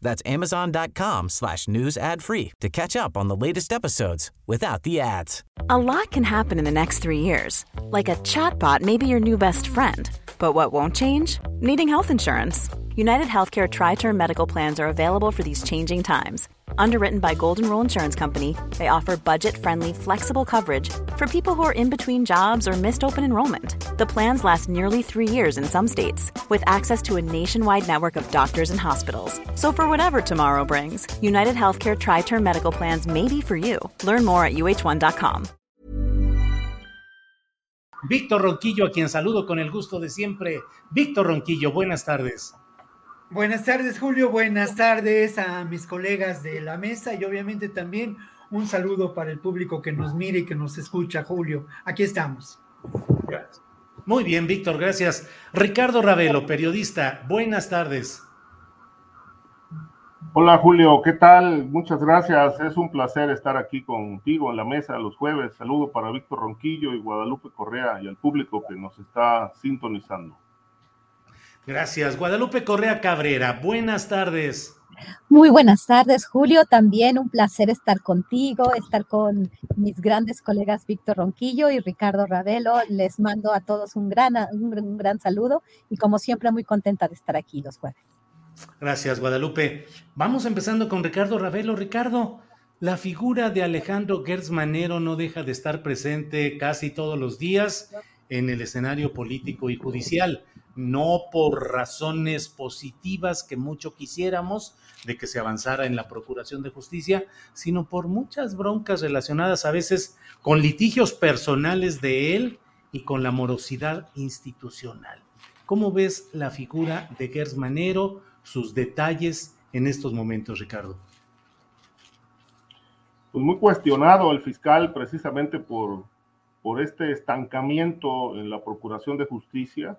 That's amazon.com slash news ad free to catch up on the latest episodes without the ads. A lot can happen in the next three years. Like a chatbot may be your new best friend. But what won't change? Needing health insurance. United Healthcare Tri Term Medical Plans are available for these changing times. Underwritten by Golden Rule Insurance Company, they offer budget friendly, flexible coverage for people who are in between jobs or missed open enrollment. The plans last nearly three years in some states, with access to a nationwide network of doctors and hospitals. So, for whatever tomorrow brings, United Healthcare Tri Term Medical Plans may be for you. Learn more at uh1.com. Víctor Ronquillo, a quien saludo con el gusto de siempre. Víctor Ronquillo, buenas tardes. Buenas tardes, Julio. Buenas tardes a mis colegas de la mesa y obviamente también un saludo para el público que nos mire y que nos escucha, Julio. Aquí estamos. Muy bien, Víctor, gracias. Ricardo Ravelo, periodista, buenas tardes. Hola Julio, ¿qué tal? Muchas gracias. Es un placer estar aquí contigo en la mesa los jueves. Saludo para Víctor Ronquillo y Guadalupe Correa y al público que nos está sintonizando. Gracias. Guadalupe Correa Cabrera, buenas tardes. Muy buenas tardes, Julio. También un placer estar contigo, estar con mis grandes colegas Víctor Ronquillo y Ricardo Ravelo. Les mando a todos un gran, un, gran saludo y como siempre muy contenta de estar aquí los jueves. Gracias, Guadalupe. Vamos empezando con Ricardo Ravelo. Ricardo, la figura de Alejandro Gertz Manero no deja de estar presente casi todos los días en el escenario político y judicial no por razones positivas que mucho quisiéramos de que se avanzara en la Procuración de Justicia, sino por muchas broncas relacionadas a veces con litigios personales de él y con la morosidad institucional. ¿Cómo ves la figura de Gers Manero, sus detalles en estos momentos, Ricardo? Pues muy cuestionado el fiscal precisamente por, por este estancamiento en la Procuración de Justicia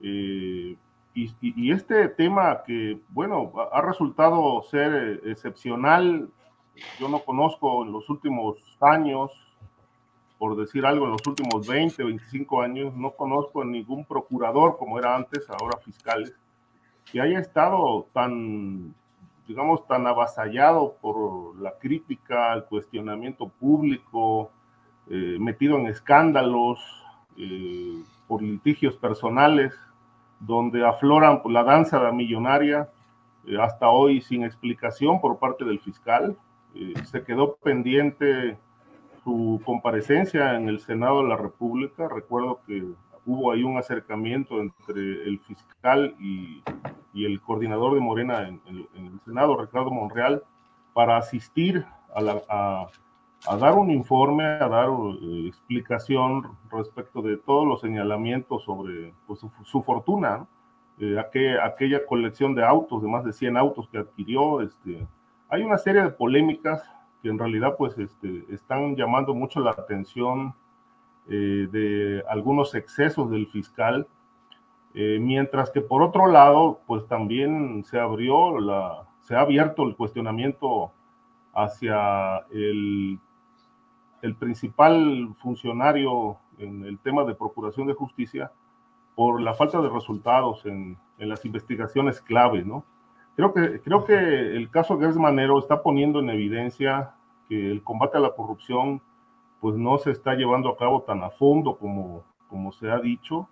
eh, y, este tema que, bueno, ha resultado ser eh, excepcional, yo no conozco en los últimos años, por decir algo, en los últimos 20, 25 años, no conozco ningún procurador como era antes, ahora fiscales, que haya estado tan, digamos, tan avasallado por la crítica, el cuestionamiento público, eh, metido en escándalos, por litigios personales donde afloran la danza de millonaria, eh, hasta hoy sin explicación por parte del fiscal. Eh, se quedó pendiente su comparecencia en el Senado de la República. Recuerdo que hubo ahí un acercamiento entre el fiscal y, el coordinador de Morena en, el Senado, Ricardo Monreal, para asistir a, la, a dar un informe, a dar uh, explicación respecto de todos los señalamientos sobre pues, su, fortuna, eh, aquella colección de autos, de más de 100 autos que adquirió. Este, hay una serie de polémicas que en realidad pues, este, están llamando mucho la atención eh, de algunos excesos del fiscal, eh, mientras que por otro lado, pues también se abrió la, se ha abierto el cuestionamiento hacia el el principal funcionario en el tema de procuración de justicia por la falta de resultados en, las investigaciones clave, ¿no? Creo que, creo que el caso Gers Manero está poniendo en evidencia que el combate a la corrupción pues no se está llevando a cabo tan a fondo como, como se ha dicho.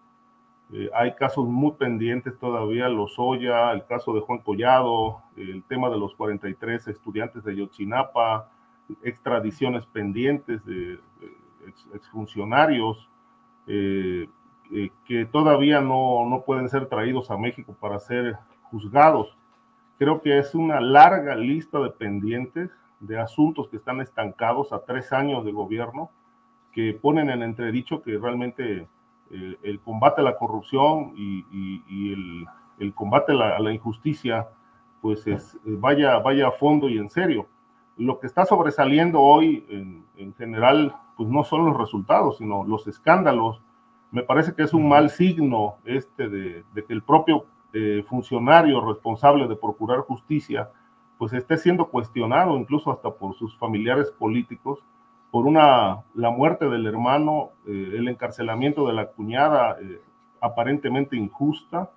Eh, hay casos muy pendientes todavía, los Oya, el caso de Juan Collado, el tema de los 43 estudiantes de Yotzinapa, extradiciones pendientes de, exfuncionarios eh, eh, que todavía no, no, pueden ser traídos a México para ser juzgados. Creo que es una larga lista de pendientes de asuntos que están estancados a tres años de gobierno que ponen en entredicho que realmente eh, el combate a la corrupción y, el, combate a la, la injusticia pues es, vaya, vaya a fondo y en serio. Lo que está sobresaliendo hoy en, en general, pues no son los resultados, sino los escándalos. Me parece que es un mal signo este de, de que el propio eh, funcionario responsable de procurar justicia, pues esté siendo cuestionado incluso hasta por sus familiares políticos por una, la muerte del hermano, eh, el encarcelamiento de la cuñada eh, aparentemente injusta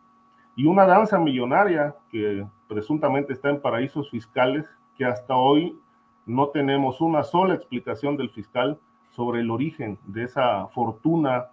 y una danza millonaria que presuntamente está en paraísos fiscales que hasta hoy no tenemos una sola explicación del fiscal sobre el origen de esa fortuna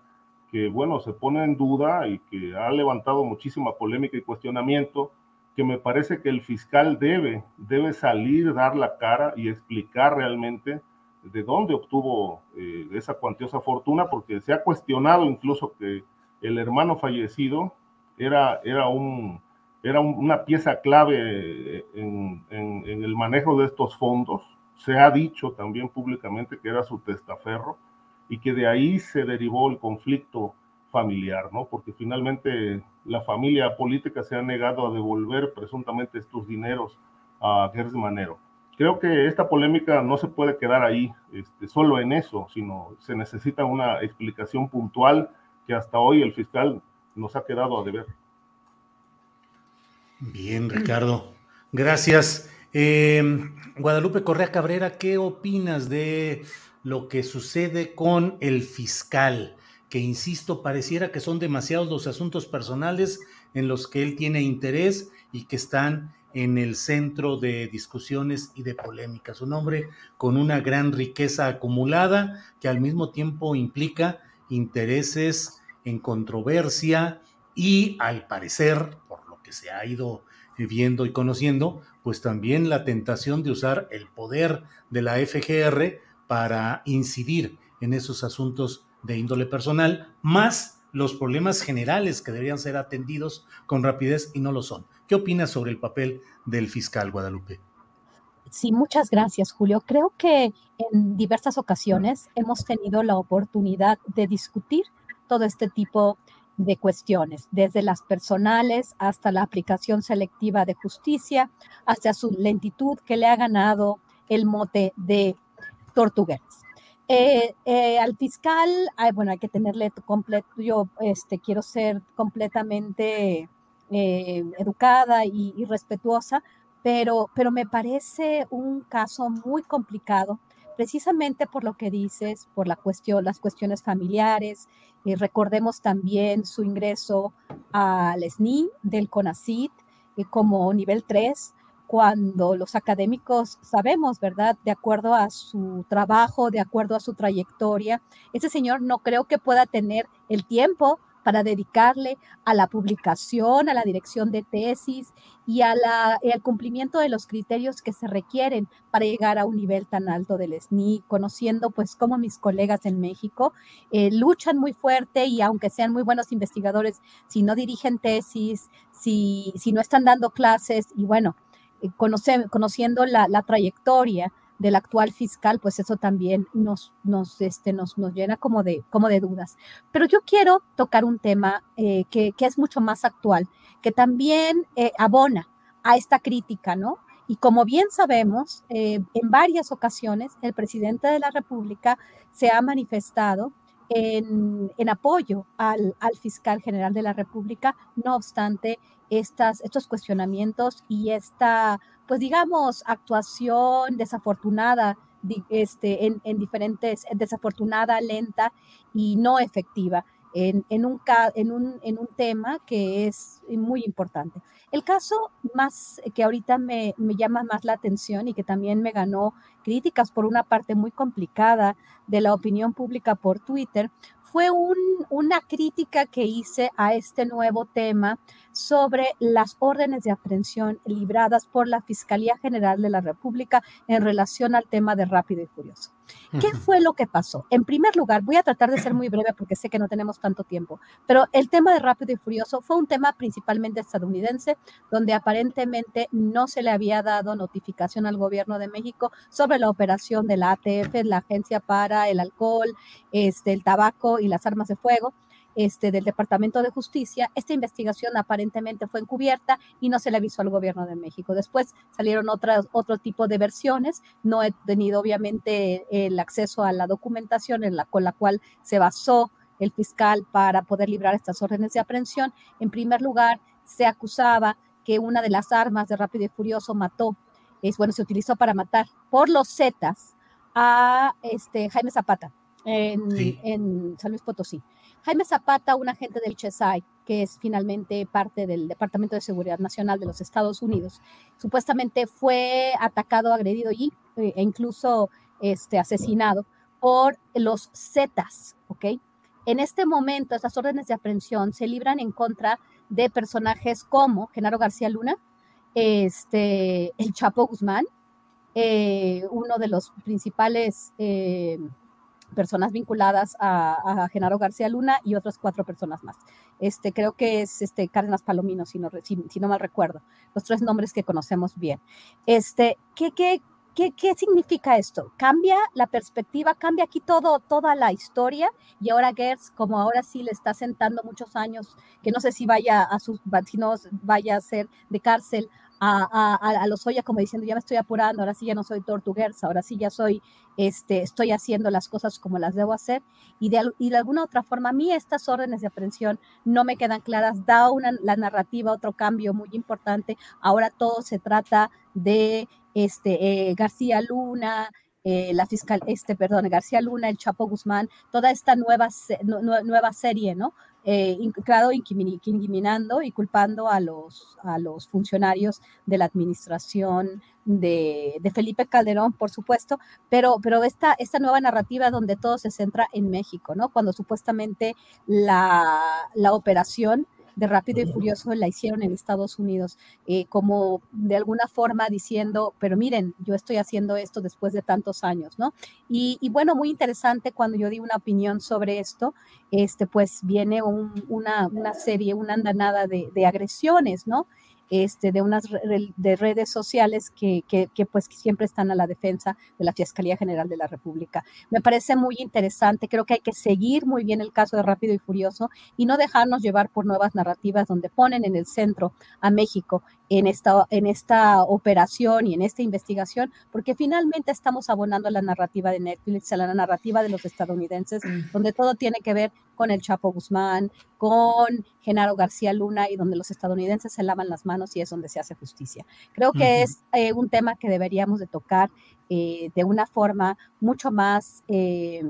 que, bueno, se pone en duda y que ha levantado muchísima polémica y cuestionamiento, que me parece que el fiscal debe, debe salir, dar la cara y explicar realmente de dónde obtuvo eh, esa cuantiosa fortuna, porque se ha cuestionado incluso que el hermano fallecido era, era, un, era una pieza clave en, en, el manejo de estos fondos. Se ha dicho también públicamente que era su testaferro y que de ahí se derivó el conflicto familiar, ¿no? Porque finalmente la familia política se ha negado a devolver presuntamente estos dineros a Gers Manero. Creo que esta polémica no se puede quedar ahí, este, solo en eso, sino se necesita una explicación puntual que hasta hoy el fiscal nos ha quedado a deber. Bien, Ricardo. Gracias. Eh, Guadalupe Correa Cabrera, ¿qué opinas de lo que sucede con el fiscal? Que, insisto, pareciera que son demasiados los asuntos personales en los que él tiene interés y que están en el centro de discusiones y de polémicas. Un hombre con una gran riqueza acumulada que al mismo tiempo implica intereses en controversia y al parecer, por lo que se ha ido viendo y conociendo, pues también la tentación de usar el poder de la FGR para incidir en esos asuntos de índole personal, más los problemas generales que deberían ser atendidos con rapidez y no lo son. ¿Qué opinas sobre el papel del fiscal Guadalupe? Sí, muchas gracias, Julio. Creo que en diversas ocasiones hemos tenido la oportunidad de discutir todo este tipo de cuestiones, desde las personales hasta la aplicación selectiva de justicia, hasta su lentitud que le ha ganado el mote de tortugueras. Eh, eh, al fiscal, bueno, hay que tenerle completo, yo este, quiero ser completamente eh, educada y, y, respetuosa, pero, pero me parece un caso muy complicado, precisamente por lo que dices, por las cuestiones familiares. recordemos también su ingreso al SNI del CONACIT como nivel 3, cuando los académicos sabemos, ¿verdad? De acuerdo a su trabajo, de acuerdo a su trayectoria, ese señor no creo que pueda tener el tiempo para dedicarle a la publicación, a la dirección de tesis y, al cumplimiento de los criterios que se requieren para llegar a un nivel tan alto del SNI, conociendo pues cómo mis colegas en México eh, luchan muy fuerte y aunque sean muy buenos investigadores, si no dirigen tesis, si, si no están dando clases y bueno, eh, conociendo la, trayectoria del actual fiscal, pues eso también nos, nos, este, nos, nos llena como de, como de dudas. Pero yo quiero tocar un tema eh, que, es mucho más actual, que también eh, abona a esta crítica, ¿no? Y como bien sabemos, en varias ocasiones el presidente de la República se ha manifestado en, apoyo al, al, fiscal general de la República, no obstante, estas, estos cuestionamientos y esta, pues digamos, actuación desafortunada este, en, en, diferentes, desafortunada, lenta y no efectiva en, un, en, un, en un tema que es muy importante. El caso más que ahorita me, me, llama más la atención y que también me ganó críticas por una parte muy complicada de la opinión pública por Twitter fue un, una crítica que hice a este nuevo tema sobre las órdenes de aprehensión libradas por la Fiscalía General de la República en relación al tema de Rápido y Furioso. ¿Qué fue lo que pasó? En primer lugar, voy a tratar de ser muy breve porque sé que no tenemos tanto tiempo, pero el tema de Rápido y Furioso fue un tema principalmente estadounidense, donde aparentemente no se le había dado notificación al gobierno de México sobre la operación de la ATF, la Agencia para el Alcohol, este, el Tabaco y las Armas de Fuego este, del Departamento de Justicia, esta investigación aparentemente fue encubierta y no se le avisó al gobierno de México. Después salieron otras, otro tipo de versiones. No he tenido obviamente el acceso a la documentación en la, con la cual se basó el fiscal para poder librar estas órdenes de aprehensión. En primer lugar, se acusaba que una de las armas de Rápido y Furioso mató, es bueno, se utilizó para matar por los Zetas a este, Jaime Zapata en, San Luis Potosí. Jaime Zapata, un agente del HSI, que es finalmente parte del Departamento de Seguridad Nacional de los Estados Unidos, supuestamente fue atacado, agredido y, eh, e incluso este, asesinado por los Zetas, ¿ok? En este momento, estas órdenes de aprehensión se libran en contra de personajes como Genaro García Luna, este, el Chapo Guzmán, eh, uno de los principales eh, personas vinculadas a, Genaro García Luna y otras cuatro personas más. Este, creo que es este, Cárdenas Palomino, si no, si, no mal recuerdo, los tres nombres que conocemos bien. Este, ¿qué, qué, ¿Qué, ¿Qué, significa esto? Cambia la perspectiva, cambia aquí todo, toda la historia y ahora Gertz, como ahora sí le está sentando muchos años, que no sé si vaya a sus, si no vaya a ser de cárcel a, a, a, los Oya como diciendo, ya me estoy apurando, ahora sí ya no soy Tortuguers, ahora sí ya soy, este, estoy haciendo las cosas como las debo hacer. Y de, y de alguna otra forma, a mí estas órdenes de aprehensión no me quedan claras, da una, la narrativa otro cambio muy importante. Ahora todo se trata de este, eh, García Luna, eh, la fiscal, este, perdón, García Luna, el Chapo Guzmán, toda esta nueva, nueva serie, ¿no? Eh, claro, incriminando y culpando a los, a los funcionarios de la administración de, Felipe Calderón, por supuesto, pero, pero esta, esta nueva narrativa donde todo se centra en México, ¿no? Cuando supuestamente la, la operación de Rápido y Furioso la hicieron en Estados Unidos, eh, como de alguna forma diciendo, pero miren, yo estoy haciendo esto después de tantos años, ¿no? Y, bueno, muy interesante cuando yo di una opinión sobre esto, este, pues viene una, una, serie, una andanada de, de agresiones, ¿no? Este, de unas de redes sociales que, que, pues siempre están a la defensa de la Fiscalía General de la República. Me parece muy interesante, creo que hay que seguir muy bien el caso de Rápido y Furioso y no dejarnos llevar por nuevas narrativas donde ponen en el centro a México en esta, en esta operación y en esta investigación, porque finalmente estamos abonando a la narrativa de Netflix, a la narrativa de los estadounidenses, donde todo tiene que ver con el Chapo Guzmán, con Genaro García Luna y donde los estadounidenses se lavan las manos y es donde se hace justicia. Creo que es eh, un tema que deberíamos de tocar eh, de una forma mucho más... Eh,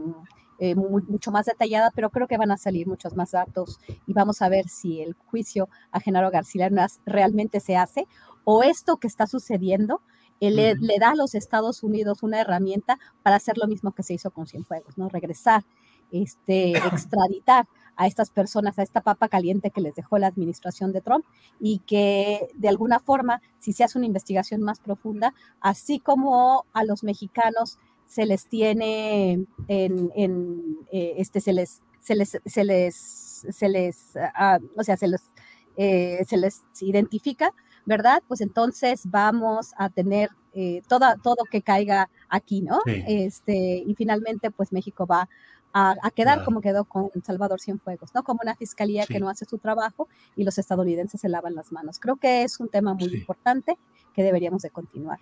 mucho más detallada, pero creo que van a salir muchos más datos y vamos a ver si el juicio a Genaro García realmente se hace o esto que está sucediendo le, le, da a los Estados Unidos una herramienta para hacer lo mismo que se hizo con Cienfuegos, ¿no? Regresar este, extraditar a estas personas, a esta papa caliente que les dejó la administración de Trump y que de alguna forma, si se hace una investigación más profunda, así como a los mexicanos se les tiene en, eh, este, se les, se les, se les, se les, ah, o sea, se les, eh, se les identifica, ¿verdad? Pues entonces vamos a tener eh, todo, todo que caiga aquí, ¿no? Este, y finalmente, pues México va a, quedar como quedó con Salvador Cienfuegos, ¿no? Como una fiscalía que no hace su trabajo y los estadounidenses se lavan las manos. Creo que es un tema muy importante que deberíamos de continuar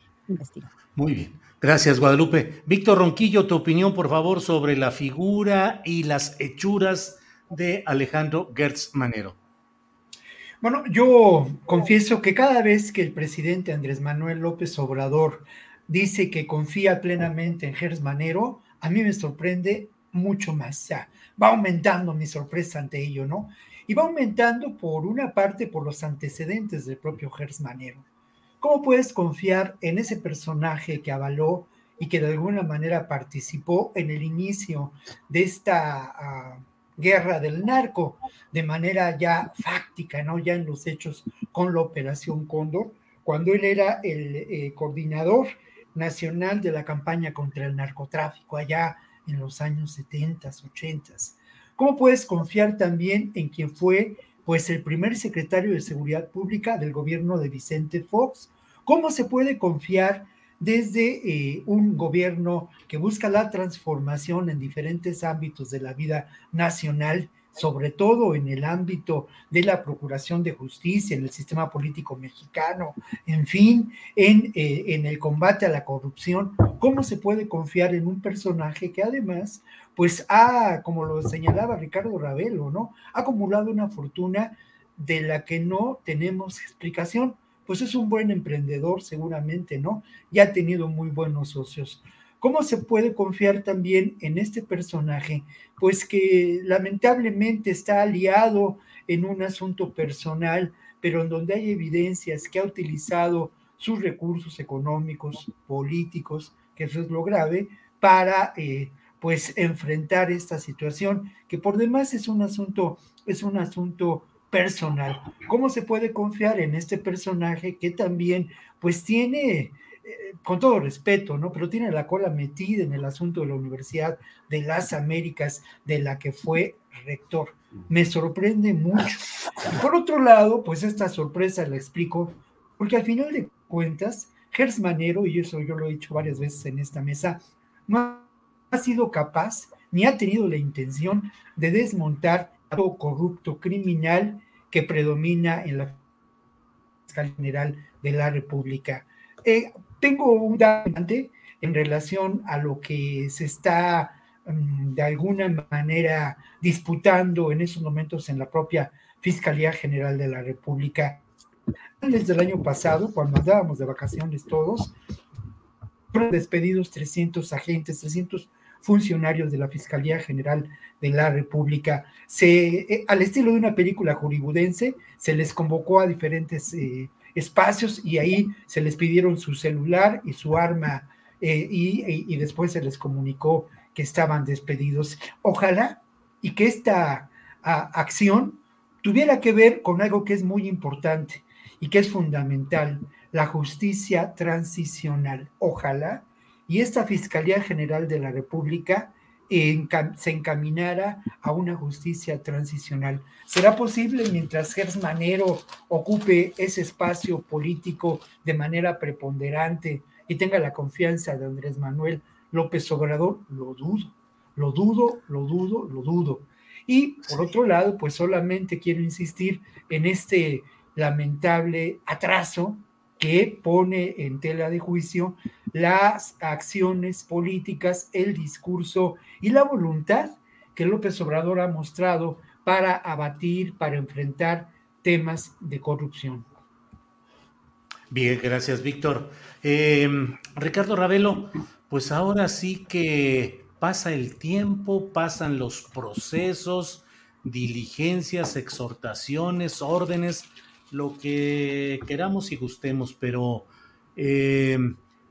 Muy bien. Gracias, Guadalupe. Víctor Ronquillo, tu opinión, por favor, sobre la figura y las hechuras de Alejandro Gertz Manero. Bueno, yo confieso que cada vez que el presidente Andrés Manuel López Obrador dice que confía plenamente en Gertz Manero, a mí me sorprende mucho más. ya va aumentando mi sorpresa ante ello, ¿no? Y va aumentando por una parte por los antecedentes del propio Gers Manero. ¿Cómo puedes confiar en ese personaje que avaló y que de alguna manera participó en el inicio de esta ah, guerra del narco de manera ya fáctica, ¿no? Ya en los hechos con la Operación Cóndor, cuando él era el eh, coordinador nacional de la campaña contra el narcotráfico allá en los años 70, 80. ¿Cómo puedes confiar también en quien fue pues el primer secretario de Seguridad Pública del gobierno de Vicente Fox? ¿Cómo se puede confiar desde eh, un gobierno que busca la transformación en diferentes ámbitos de la vida nacional sobre todo en el ámbito de la procuración de justicia, en el sistema político mexicano, en fin, en, eh, en el combate a la corrupción, ¿cómo se puede confiar en un personaje que además, pues ha, como lo señalaba Ricardo Ravelo, ¿no? Ha acumulado una fortuna de la que no tenemos explicación. Pues es un buen emprendedor seguramente, ¿no? Ya ha tenido muy buenos socios. ¿Cómo se puede confiar también en este personaje? Pues que lamentablemente está aliado en un asunto personal, pero en donde hay evidencias que ha utilizado sus recursos económicos, políticos, que eso es lo grave, para eh, pues enfrentar esta situación, que por demás es un asunto, es un asunto personal. ¿Cómo se puede confiar en este personaje que también pues tiene eh, con todo respeto, ¿no? Pero tiene la cola metida en el asunto de la Universidad de las Américas, de la que fue rector. Me sorprende mucho. Por otro lado, pues esta sorpresa la explico, porque al final de cuentas, Gers Manero, y eso yo lo he dicho varias veces en esta mesa, no ha sido capaz ni ha tenido la intención de desmontar todo corrupto criminal que predomina en la Fiscalía General de la República. Eh, tengo un dato en relación a lo que se está mm, de alguna manera disputando en esos momentos en la propia Fiscalía General de la República. Desde el año pasado, cuando andábamos de vacaciones todos, fueron despedidos 300 agentes, 300 funcionarios de la Fiscalía General de la República. Se, eh, al estilo de una película hollywoodense, se les convocó a diferentes eh, espacios y ahí se les pidieron su celular y su arma eh, y, después se les comunicó que estaban despedidos. Ojalá y que esta acción tuviera que ver con algo que es muy importante y que es fundamental, la justicia transicional. Ojalá y esta Fiscalía General de la República se encaminara a una justicia transicional. ¿Será posible mientras Gers Manero ocupe ese espacio político de manera preponderante y tenga la confianza de Andrés Manuel López Obrador? Lo dudo, lo dudo, lo dudo, lo dudo. Y por otro lado, pues solamente quiero insistir en este lamentable atraso que pone en tela de juicio las acciones políticas, el discurso y la voluntad que López Obrador ha mostrado para abatir, para enfrentar temas de corrupción. Bien, gracias, Víctor. Eh, Ricardo Ravelo, pues ahora sí que pasa el tiempo, pasan los procesos, diligencias, exhortaciones, órdenes, lo que queramos y gustemos, pero eh,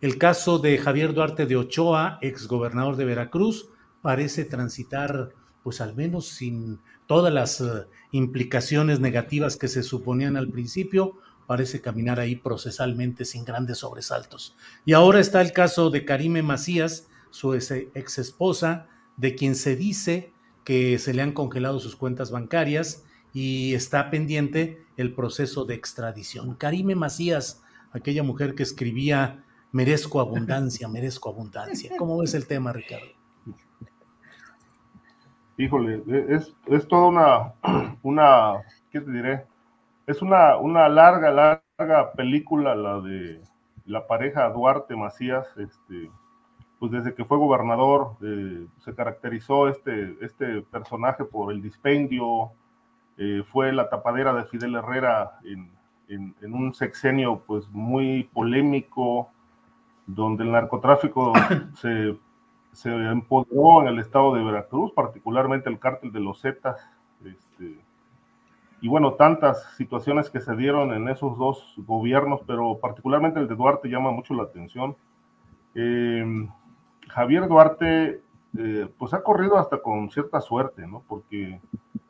el caso de Javier Duarte de Ochoa, exgobernador de Veracruz, parece transitar, pues al menos sin todas las eh, implicaciones negativas que se suponían al principio, parece caminar ahí procesalmente sin grandes sobresaltos. Y ahora está el caso de Karime Macías, su ex esposa, de quien se dice que se le han congelado sus cuentas bancarias y está pendiente el proceso de extradición. Karime Macías, aquella mujer que escribía merezco abundancia, merezco abundancia. ¿Cómo ves el tema, Ricardo? Híjole, es, es toda una, una, ¿qué te diré? Es una, una larga, larga película la de la pareja Duarte Macías, este, pues desde que fue gobernador eh, se caracterizó este, este personaje por el dispendio, eh, fue la tapadera de Fidel Herrera en, un sexenio pues muy polémico, donde el narcotráfico se, empoderó en el estado de Veracruz, particularmente el cártel de los Zetas, este, y bueno, tantas situaciones que se dieron en esos dos gobiernos, pero particularmente el de Duarte llama mucho la atención. Eh, Javier Duarte, eh, pues ha corrido hasta con cierta suerte, ¿no? Porque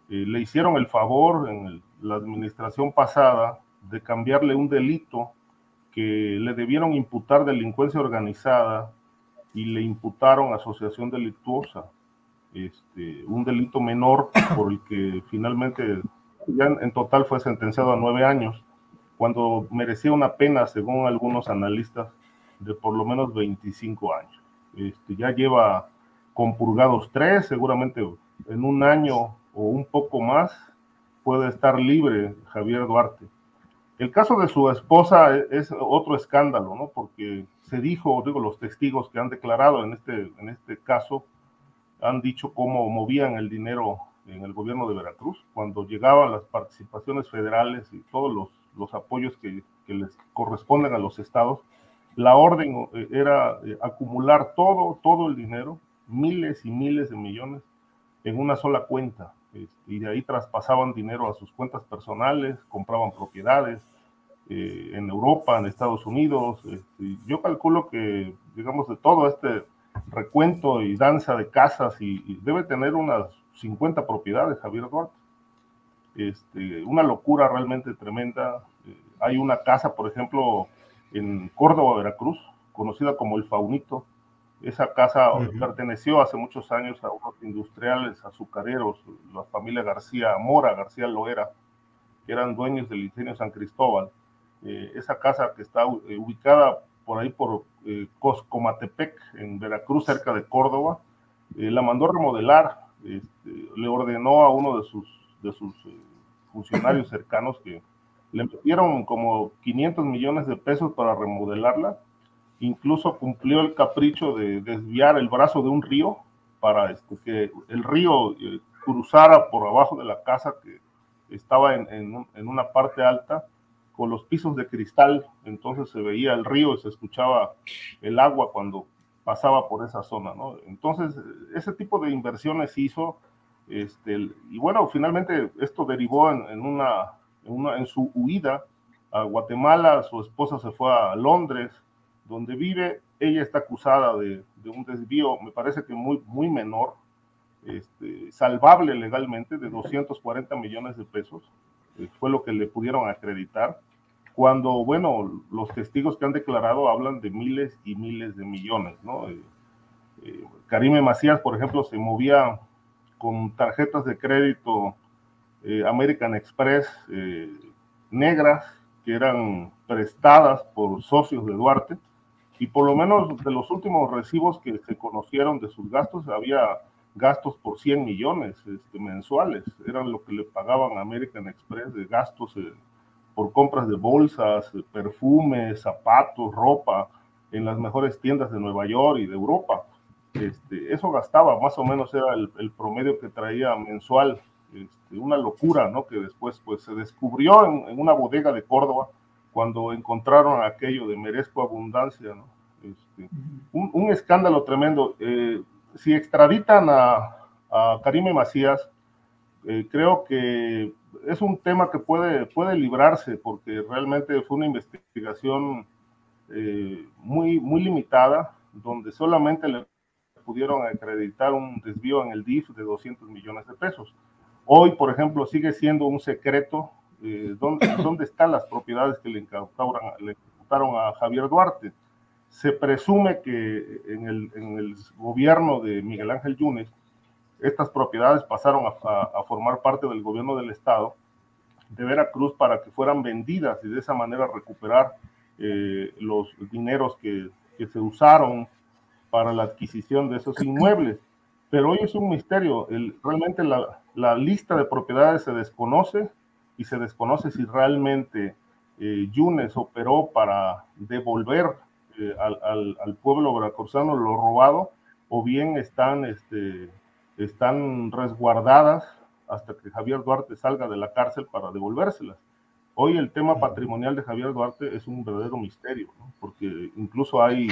eh, le hicieron el favor en la administración pasada de cambiarle un delito que le debieron imputar delincuencia organizada y le imputaron asociación delictuosa, este, un delito menor por el que finalmente ya en total fue sentenciado a nueve años, cuando merecía una pena, según algunos analistas, de por lo menos 25 años. Este, ya lleva compurgados tres, seguramente en un año o un poco más puede estar libre Javier Duarte. El caso de su esposa e, es otro escándalo, ¿no? Porque se dijo, digo, los testigos que han declarado en este, en este caso han dicho cómo movían el dinero en el gobierno de Veracruz cuando llegaban las participaciones federales y todos los, los apoyos que, les corresponden a los estados. La orden eh, era eh, acumular todo, todo el dinero, miles y miles de millones, en una sola cuenta y de ahí traspasaban dinero a sus cuentas personales, compraban propiedades eh, en Europa, en Estados Unidos. Este, yo calculo que, digamos, de todo este recuento y danza de casas, y, debe tener unas 50 propiedades, Javier Duarte. Este, una locura realmente tremenda. Eh, hay una casa, por ejemplo, en Córdoba, Veracruz, conocida como el Faunito, esa casa perteneció hace muchos años a unos industriales azucareros, la familia García Mora, García Loera, que eran dueños del ingenio San Cristóbal. Eh, esa casa que está eh, ubicada por ahí por eh, Coscomatepec, en Veracruz, cerca de Córdoba, la mandó remodelar, este, le ordenó a uno de sus, de sus funcionarios cercanos que le metieron como 500 millones de pesos para remodelarla incluso cumplió el capricho de desviar el brazo de un río para este, que el río eh, cruzara por abajo de la casa que estaba en, una parte alta con los pisos de cristal, entonces se veía el río y se escuchaba el agua cuando pasaba por esa zona. Entonces, ese tipo de inversiones hizo, este, y bueno, finalmente esto derivó en, una, en su huida a Guatemala, su esposa se fue a Londres, donde vive, ella está acusada de, un desvío, me parece que muy, muy menor, este, salvable legalmente, de 240 millones de pesos, eh, fue lo que le pudieron acreditar, cuando, bueno, los testigos que han declarado hablan de miles y miles de millones, ¿no? Eh, eh, Karime Macías, por ejemplo, se movía con tarjetas de crédito American Express negras que eran prestadas por socios de Duarte, y por lo menos de los últimos recibos que se conocieron de sus gastos, había gastos por 100 millones este, mensuales, eran lo que le pagaban a American Express de gastos eh, por compras de bolsas, perfumes, zapatos, ropa en las mejores tiendas de Nueva York y de Europa. Este, eso gastaba, más o menos era el, promedio que traía mensual, este, una locura, ¿no? Que después pues se descubrió en, en una bodega de Córdoba, cuando encontraron aquello de merezco abundancia, ¿no? Este, un, escándalo tremendo. Eh, si extraditan a, a Karime Macías, eh, creo que es un tema que puede, puede librarse porque realmente fue una investigación eh, muy, muy limitada, donde solamente le pudieron acreditar un desvío en el DIF de 200 millones de pesos. Hoy, por ejemplo, sigue siendo un secreto ¿dónde, dónde, están las propiedades que le incautaron, le a Javier Duarte. Se presume que en el, en el, gobierno de Miguel Ángel Yunes, estas propiedades pasaron a, formar parte del gobierno del Estado de Veracruz para que fueran vendidas y de esa manera recuperar eh, los dineros que, que, se usaron para la adquisición de esos inmuebles. Pero hoy es un misterio, realmente la, la lista de propiedades se desconoce, y se desconoce si realmente eh, Yunes operó para devolver eh, al, al, pueblo veracruzano lo robado o bien están, este, están resguardadas hasta que Javier Duarte salga de la cárcel para devolvérselas. Hoy el tema patrimonial de Javier Duarte es un verdadero misterio, porque incluso hay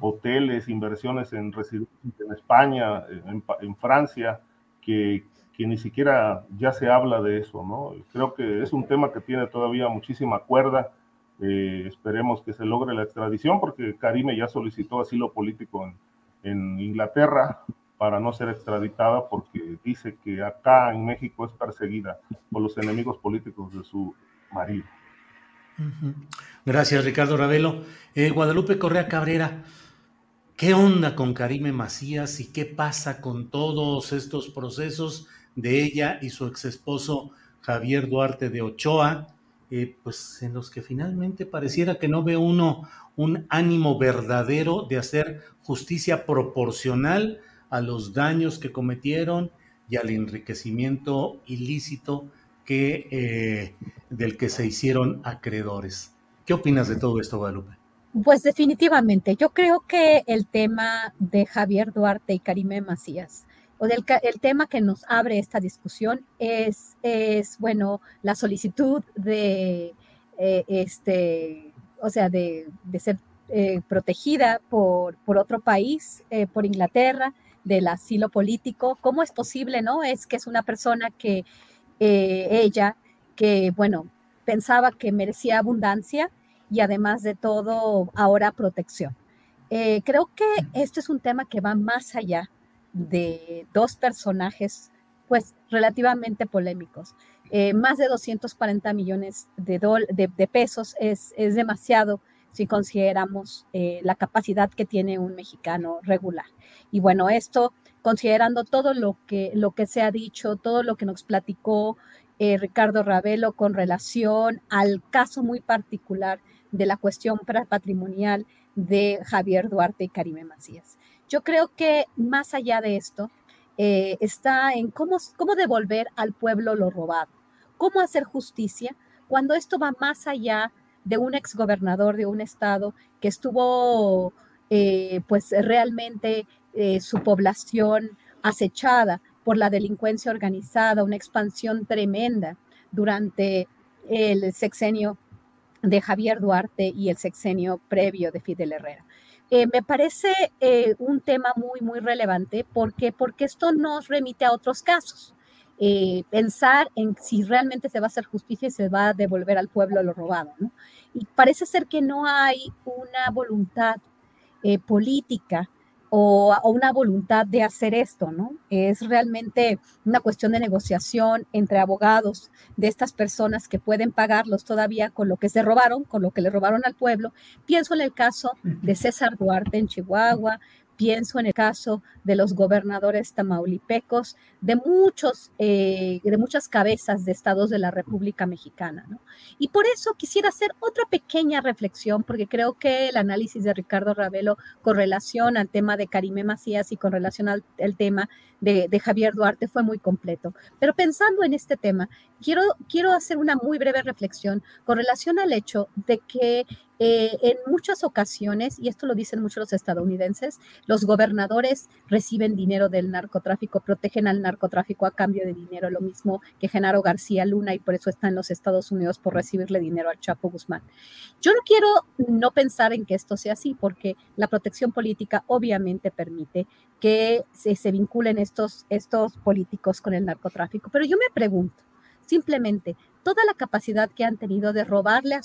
hoteles, inversiones en residencias en España, en, en Francia, que, que ni siquiera ya se habla de eso, ¿no? Creo que es un tema que tiene todavía muchísima cuerda. Esperemos que se logre la extradición porque Karime ya solicitó asilo político en, en, Inglaterra para no ser extraditada porque dice que acá en México es perseguida por los enemigos políticos de su marido. Gracias, Ricardo Ravelo. Eh, Guadalupe Correa Cabrera, ¿qué onda con Karime Macías y qué pasa con todos estos procesos? de ella y su ex esposo Javier Duarte de Ochoa, eh, pues en los que finalmente pareciera que no ve uno un ánimo verdadero de hacer justicia proporcional a los daños que cometieron y al enriquecimiento ilícito eh, del que se hicieron acreedores. ¿Qué opinas de todo esto, Guadalupe? Pues definitivamente, yo creo que el tema de Javier Duarte y Karime Macías, o del el tema que nos abre esta discusión es, es bueno, la solicitud de, eh, este, o sea, de, ser eh, protegida por, otro país, por Inglaterra, del asilo político. ¿Cómo es posible, no? Es que es una persona que eh, ella, que, bueno, pensaba que merecía abundancia y además de todo, ahora protección. Eh, creo que este es un tema que va más allá de dos personajes, pues relativamente polémicos. Eh, más de 240 millones de, pesos es, es, demasiado si consideramos la capacidad que tiene un mexicano regular. Y bueno, esto considerando todo lo que, lo que se ha dicho, todo lo que nos platicó eh, Ricardo Ravelo con relación al caso muy particular de la cuestión patrimonial de Javier Duarte y Karime Macías. Yo creo que más allá de esto, eh, está en cómo, cómo devolver al pueblo lo robado, cómo hacer justicia cuando esto va más allá de un exgobernador de un estado que estuvo eh, pues realmente eh, su población acechada por la delincuencia organizada, una expansión tremenda durante el sexenio de Javier Duarte y el sexenio previo de Fidel Herrera. Eh, me parece eh, un tema muy, muy relevante porque, porque esto nos remite a otros casos. pensar en si realmente se va a hacer justicia y se va a devolver al pueblo lo robado. Y parece ser que no hay una voluntad política o, una voluntad de hacer esto, ¿no? Es realmente una cuestión de negociación entre abogados de estas personas que pueden pagarlos todavía con lo que se robaron, con lo que le robaron al pueblo. Pienso en el caso de César Duarte en Chihuahua, Pienso en el caso de los gobernadores tamaulipecos, de, muchos, eh, de muchas cabezas de estados de la República Mexicana. Y por eso quisiera hacer otra pequeña reflexión, porque creo que el análisis de Ricardo Ravelo con relación al tema de Karime Macías y con relación al, tema de, Javier Duarte fue muy completo. Pero pensando en este tema, quiero, quiero hacer una muy breve reflexión con relación al hecho de que eh, en muchas ocasiones, y esto lo dicen muchos los estadounidenses, los gobernadores reciben dinero del narcotráfico, protegen al narcotráfico a cambio de dinero, lo mismo que Genaro García Luna, y por eso está en los Estados Unidos por recibirle dinero al Chapo Guzmán. Yo no quiero no pensar en que esto sea así, porque la protección política obviamente permite que se, vinculen estos, estos políticos con el narcotráfico, pero yo me pregunto, simplemente toda la capacidad que han tenido de robarle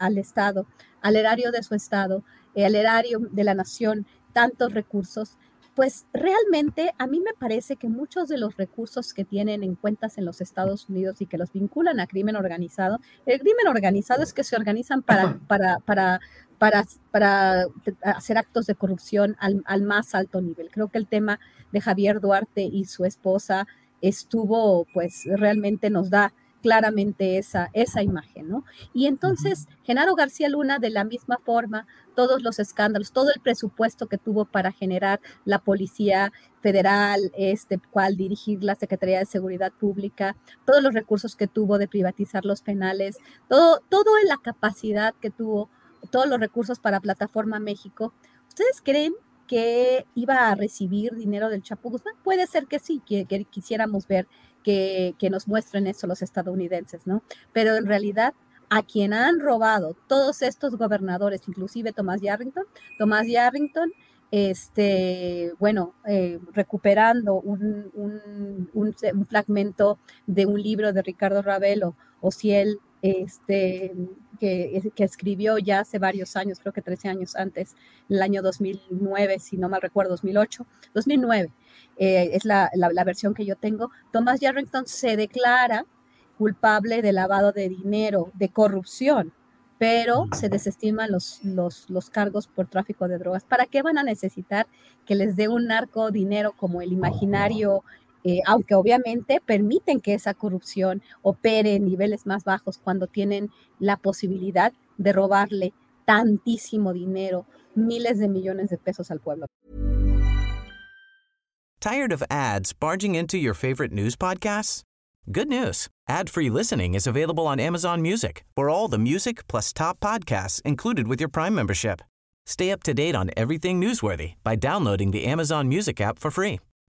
al, Estado, al erario de su Estado, eh, al erario de la nación, tantos recursos, pues realmente a mí me parece que muchos de los recursos que tienen en cuentas en los Estados Unidos y que los vinculan a crimen organizado, el crimen organizado es que se organizan para, para, para, para, para hacer actos de corrupción al, al, más alto nivel. Creo que el tema de Javier Duarte y su esposa estuvo, pues realmente nos da claramente esa, esa imagen, ¿no? Y entonces, Genaro García Luna, de la misma forma, todos los escándalos, todo el presupuesto que tuvo para generar la Policía Federal, este, cual dirigir la Secretaría de Seguridad Pública, todos los recursos que tuvo de privatizar los penales, todo, todo en la capacidad que tuvo, todos los recursos para Plataforma México. ¿Ustedes creen que iba a recibir dinero del Chapo Guzmán? Puede ser que sí, que quisiéramos ver que, nos muestren eso los estadounidenses, ¿no? Pero en realidad a quien han robado todos estos gobernadores, inclusive Tomás Yarrington, Tomás Yarrington, este, bueno, eh, recuperando un, un, fragmento de un libro de Ricardo Ravelo, o si él este, que, que, escribió ya hace varios años, creo que 13 años antes, en el año 2009, si no mal recuerdo, 2008, 2009, eh, es la, la, versión que yo tengo, Thomas Yarrington se declara culpable de lavado de dinero, de corrupción, pero se desestiman los, los, los, cargos por tráfico de drogas. ¿Para qué van a necesitar que les dé un narco dinero como el imaginario eh, aunque obviamente permiten que esa corrupción opere en niveles más bajos cuando tienen la posibilidad de robarle tantísimo dinero, miles de millones de pesos al pueblo. Tired of ads barging into your favorite news podcasts? Good news. Ad-free listening is available on Amazon Music for all the music plus top podcasts included with your Prime membership. Stay up to date on everything newsworthy by downloading the Amazon Music app for free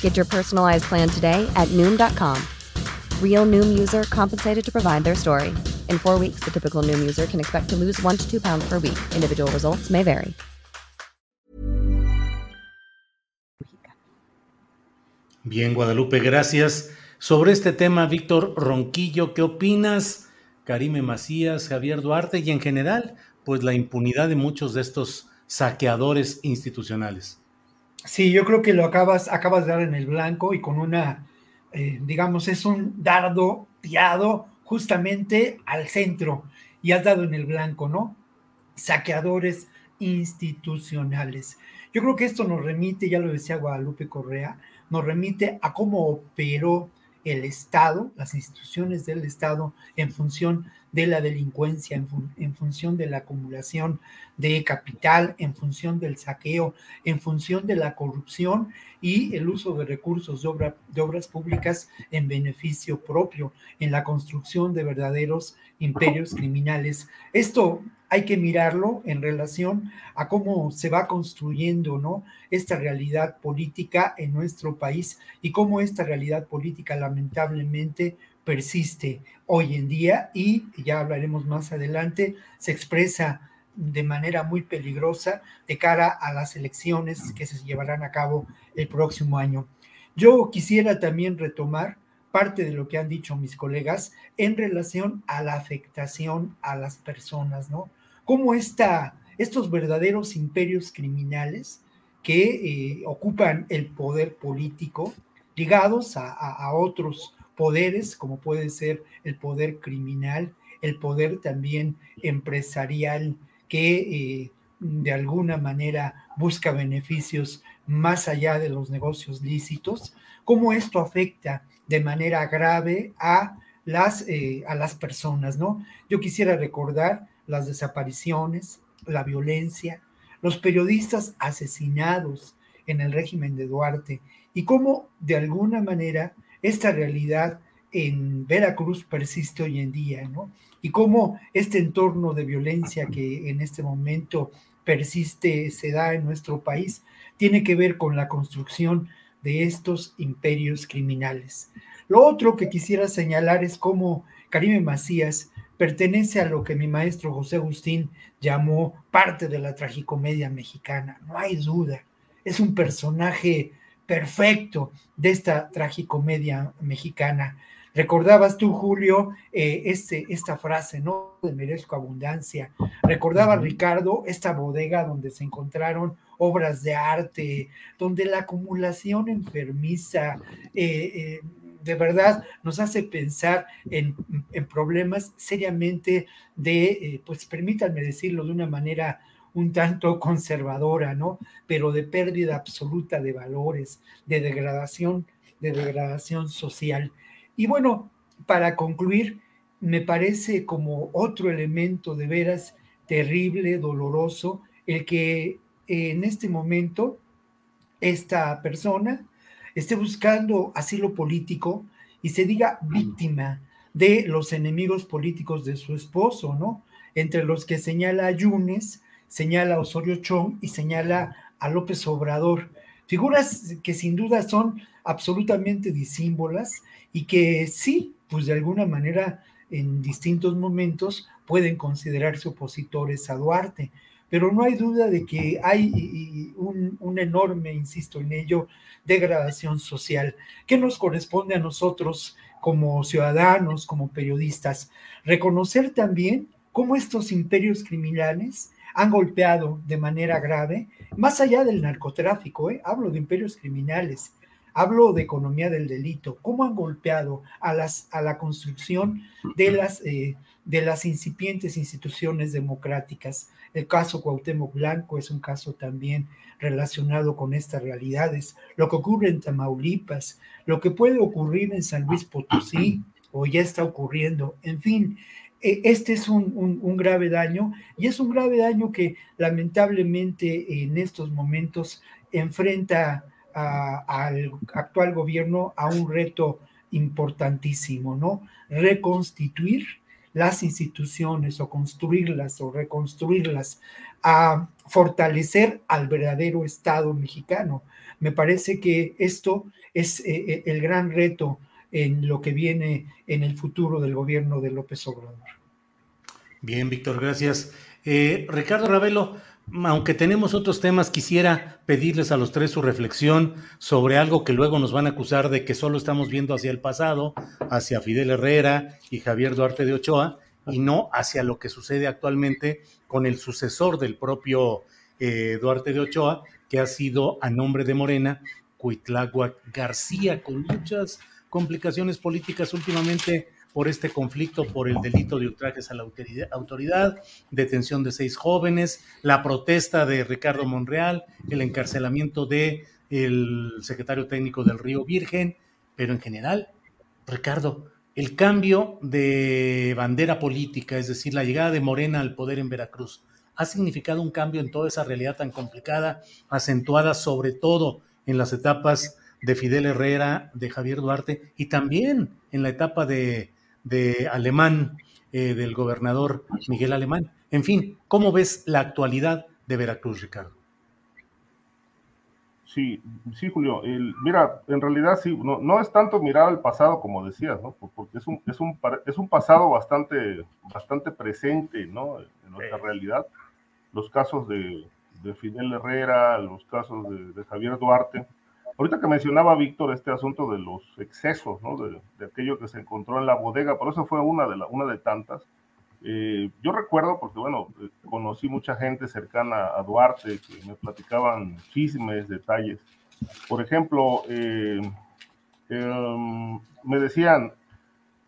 Get your personalized plan today at Noom.com. Real Noom user compensated to provide their story. In four weeks, the typical Noom user can expect to lose one to two pounds per week. Individual results may vary. Bien, Guadalupe, gracias. Sobre este tema, Víctor Ronquillo, ¿qué opinas? Karime Macías, Javier Duarte y en general, pues la impunidad de muchos de estos saqueadores institucionales. Sí, yo creo que lo acabas, acabas de dar en el blanco y con una, eh, digamos, es un dardo tirado justamente al centro y has dado en el blanco, ¿no? Saqueadores institucionales. Yo creo que esto nos remite, ya lo decía Guadalupe Correa, nos remite a cómo operó el Estado, las instituciones del Estado en función de la delincuencia, en, función de la acumulación de capital, en función del saqueo, en función de la corrupción y el uso de recursos de, de obras públicas en beneficio propio, en la construcción de verdaderos imperios criminales. Esto hay que mirarlo en relación a cómo se va construyendo ¿no? esta realidad política en nuestro país y cómo esta realidad política lamentablemente persiste hoy en día y ya hablaremos más adelante, se expresa de manera muy peligrosa de cara a las elecciones que se llevarán a cabo el próximo año. Yo quisiera también retomar parte de lo que han dicho mis colegas en relación a la afectación a las personas, ¿no? cómo estos verdaderos imperios criminales que eh, ocupan el poder político, ligados a, otros poderes, como puede ser el poder criminal, el poder también empresarial, que eh, de alguna manera busca beneficios más allá de los negocios lícitos, cómo esto afecta de manera grave a las, eh, a las personas, ¿no? Yo quisiera recordar las desapariciones, la violencia, los periodistas asesinados en el régimen de Duarte y cómo de alguna manera esta realidad en Veracruz persiste hoy en día, ¿no? Y cómo este entorno de violencia que en este momento persiste, se da en nuestro país, tiene que ver con la construcción de estos imperios criminales. Lo otro que quisiera señalar es cómo Karime Macías pertenece a lo que mi maestro José Agustín llamó parte de la tragicomedia mexicana, no hay duda. Es un personaje perfecto de esta tragicomedia mexicana. Recordabas tú, Julio, eh, este, esta frase, ¿no? De merezco abundancia. Recordaba Ricardo esta bodega donde se encontraron obras de arte, donde la acumulación enfermiza, eh, eh, de verdad nos hace pensar en, problemas seriamente de, pues permítanme decirlo de una manera un tanto conservadora, ¿no? Pero de pérdida absoluta de valores, de degradación, de degradación social. Y bueno, para concluir, me parece como otro elemento de veras terrible, doloroso, el que en este momento esta persona esté buscando asilo político y se diga víctima de los enemigos políticos de su esposo, ¿no? Entre los que señala a Yunes, señala a Osorio Chong y señala a López Obrador. Figuras que sin duda son absolutamente disímbolas y que sí, pues de alguna manera en distintos momentos pueden considerarse opositores a Duarte pero no hay duda de que hay un, enorme, insisto en ello, degradación social que nos corresponde a nosotros como ciudadanos, como periodistas, reconocer también cómo estos imperios criminales han golpeado de manera grave, más allá del narcotráfico, ¿eh? hablo de imperios criminales, Hablo de economía del delito, cómo han golpeado a, las, a la construcción de las, eh, de las incipientes instituciones democráticas. El caso Cuauhtémoc Blanco es un caso también relacionado con estas realidades. Lo que ocurre en Tamaulipas, lo que puede ocurrir en San Luis Potosí, o ya está ocurriendo, en fin, este es un, grave daño y es un grave daño que lamentablemente en estos momentos enfrenta al actual gobierno a un reto importantísimo, ¿no? Reconstituir las instituciones o construirlas o reconstruirlas, a fortalecer al verdadero Estado mexicano. Me parece que esto es eh, eh, el gran reto en lo que viene en el futuro del gobierno de López Obrador. Bien, Víctor, gracias. Eh, Ricardo Ravelo, aunque tenemos otros temas, quisiera pedirles a los tres su reflexión sobre algo que luego nos van a acusar de que solo estamos viendo hacia el pasado, hacia Fidel Herrera y Javier Duarte de Ochoa, y no hacia lo que sucede actualmente con el sucesor del propio eh, Duarte de Ochoa, que ha sido a nombre de Morena, Cuitláhuac García, con muchas complicaciones políticas últimamente por este conflicto por el delito de ultrajes a la autoridad, detención de seis jóvenes, la protesta de Ricardo Monreal, el encarcelamiento de el secretario técnico del Río Virgen, pero en general, Ricardo, el cambio de bandera política, es decir, la llegada de Morena al poder en Veracruz, ha significado un cambio en toda esa realidad tan complicada, acentuada sobre todo en las etapas de Fidel Herrera, de Javier Duarte y también en la etapa de de Alemán, eh, del gobernador Miguel Alemán. En fin, ¿cómo ves la actualidad de Veracruz, Ricardo? Sí, sí, Julio. mira, en realidad sí, no, es tanto mirar al pasado como decías, ¿no? Porque es un, es un, es un pasado bastante, bastante presente, ¿no? En nuestra realidad. Los casos de, Fidel Herrera, los casos de, de Javier Duarte, Ahorita que mencionaba Víctor este asunto de los excesos, ¿no? de, aquello que se encontró en la bodega, por eso fue una de, la, una de tantas. Eh, yo recuerdo, porque bueno, eh, conocí mucha gente cercana a Duarte que me platicaban chismes, detalles. Por ejemplo, eh, em, me decían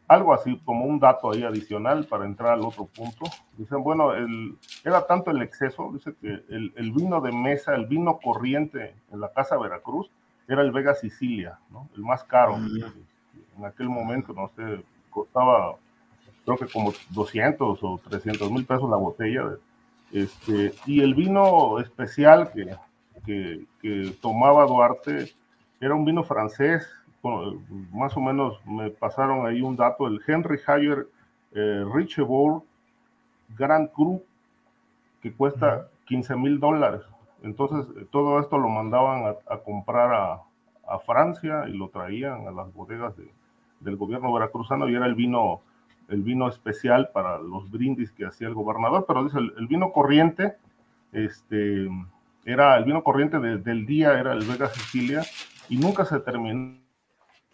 algo así como un dato ahí adicional para entrar al otro punto. Dicen, bueno, el, era tanto el exceso, dice que el, el, vino de mesa, el vino corriente en la Casa Veracruz, era el Vega Sicilia, ¿no? el más caro. En aquel momento, no sé, costaba creo que como 200 o 300 mil pesos la botella. Este, y el vino especial que, que, tomaba Duarte era un vino francés. más o menos me pasaron ahí un dato, el Henry Hayer eh, Richebourg Grand Cru, que cuesta 15 mil dólares. Entonces, eh, todo esto lo mandaban a, comprar a, Francia y lo traían a las bodegas del gobierno veracruzano y era el vino, el vino especial para los brindis que hacía el gobernador. Pero dice, el, vino corriente, este, era el vino corriente del día, era el Vega Sicilia, y nunca se terminaban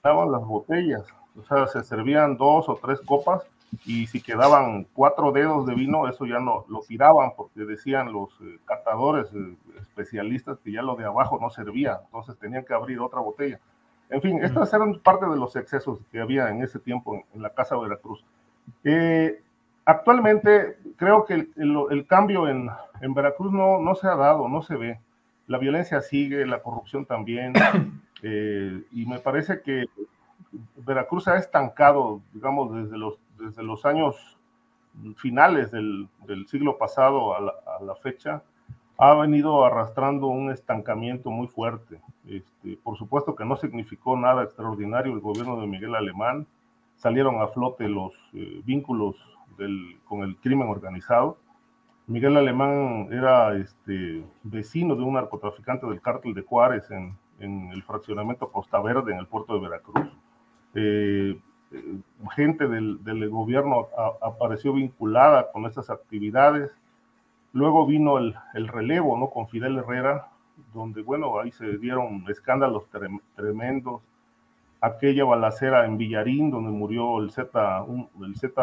las botellas. O sea, se servían dos o tres copas y si quedaban cuatro dedos de vino, eso ya no lo tiraban porque decían los eh, catadores eh, especialistas que ya lo de abajo no servía, entonces tenían que abrir otra botella. En fin, estas eran parte de los excesos que había en ese tiempo en, la Casa Veracruz. Eh, actualmente creo que el, cambio en, en, Veracruz no, no se ha dado, no se ve. La violencia sigue, la corrupción también, y me parece que Veracruz ha estancado, digamos, desde los desde los años finales del, siglo pasado a la, fecha, ha venido arrastrando un estancamiento muy fuerte. Este, por supuesto que no significó nada extraordinario el gobierno de Miguel Alemán, salieron a flote los eh, vínculos con el crimen organizado. Miguel Alemán era este, vecino de un narcotraficante del cártel de Juárez en, el fraccionamiento Costa Verde en el puerto de Veracruz. Eh, gente del, gobierno apareció vinculada con estas actividades. Luego vino el, relevo, ¿no? Con Fidel Herrera, donde, bueno, ahí se dieron escándalos tremendos. Aquella balacera en Villarín, donde murió el Z, el Z,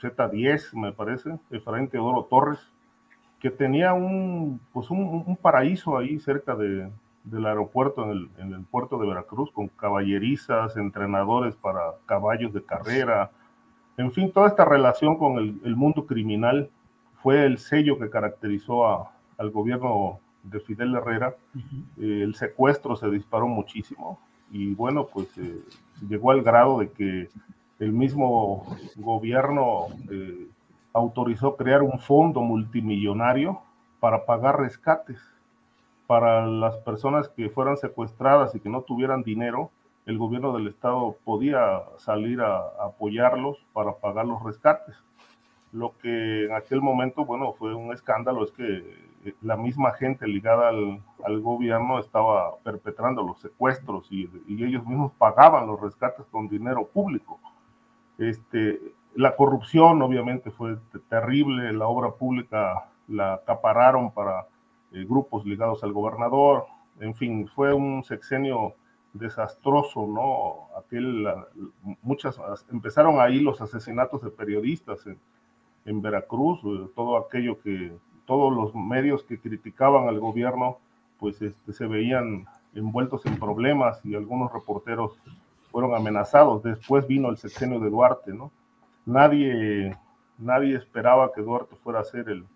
Z10, me parece, frente Oro Torres, que tenía un, pues un, paraíso ahí cerca de, del aeropuerto en el, en el, puerto de Veracruz, con caballerizas, entrenadores para caballos de carrera, en fin, toda esta relación con el, el mundo criminal fue el sello que caracterizó a, al gobierno de Fidel Herrera. Eh, el secuestro se disparó muchísimo y bueno, pues eh, llegó al grado de que el mismo gobierno eh, autorizó crear un fondo multimillonario para pagar rescates para las personas que fueran secuestradas y que no tuvieran dinero, el gobierno del estado podía salir a, apoyarlos para pagar los rescates. Lo que en aquel momento, bueno, fue un escándalo es que eh, la misma gente ligada al, gobierno estaba perpetrando los secuestros y, y, ellos mismos pagaban los rescates con dinero público. Este, la corrupción obviamente fue terrible, la obra pública la acapararon para eh, grupos ligados al gobernador, en fin, fue un sexenio desastroso, ¿no? Aquel, muchas, empezaron ahí los asesinatos de periodistas en, Veracruz, eh, todo aquello que, todos los medios que criticaban al gobierno, pues este, se veían envueltos en problemas y algunos reporteros fueron amenazados. Después vino el sexenio de Duarte, ¿no? Nadie, nadie esperaba que Duarte fuera a ser el,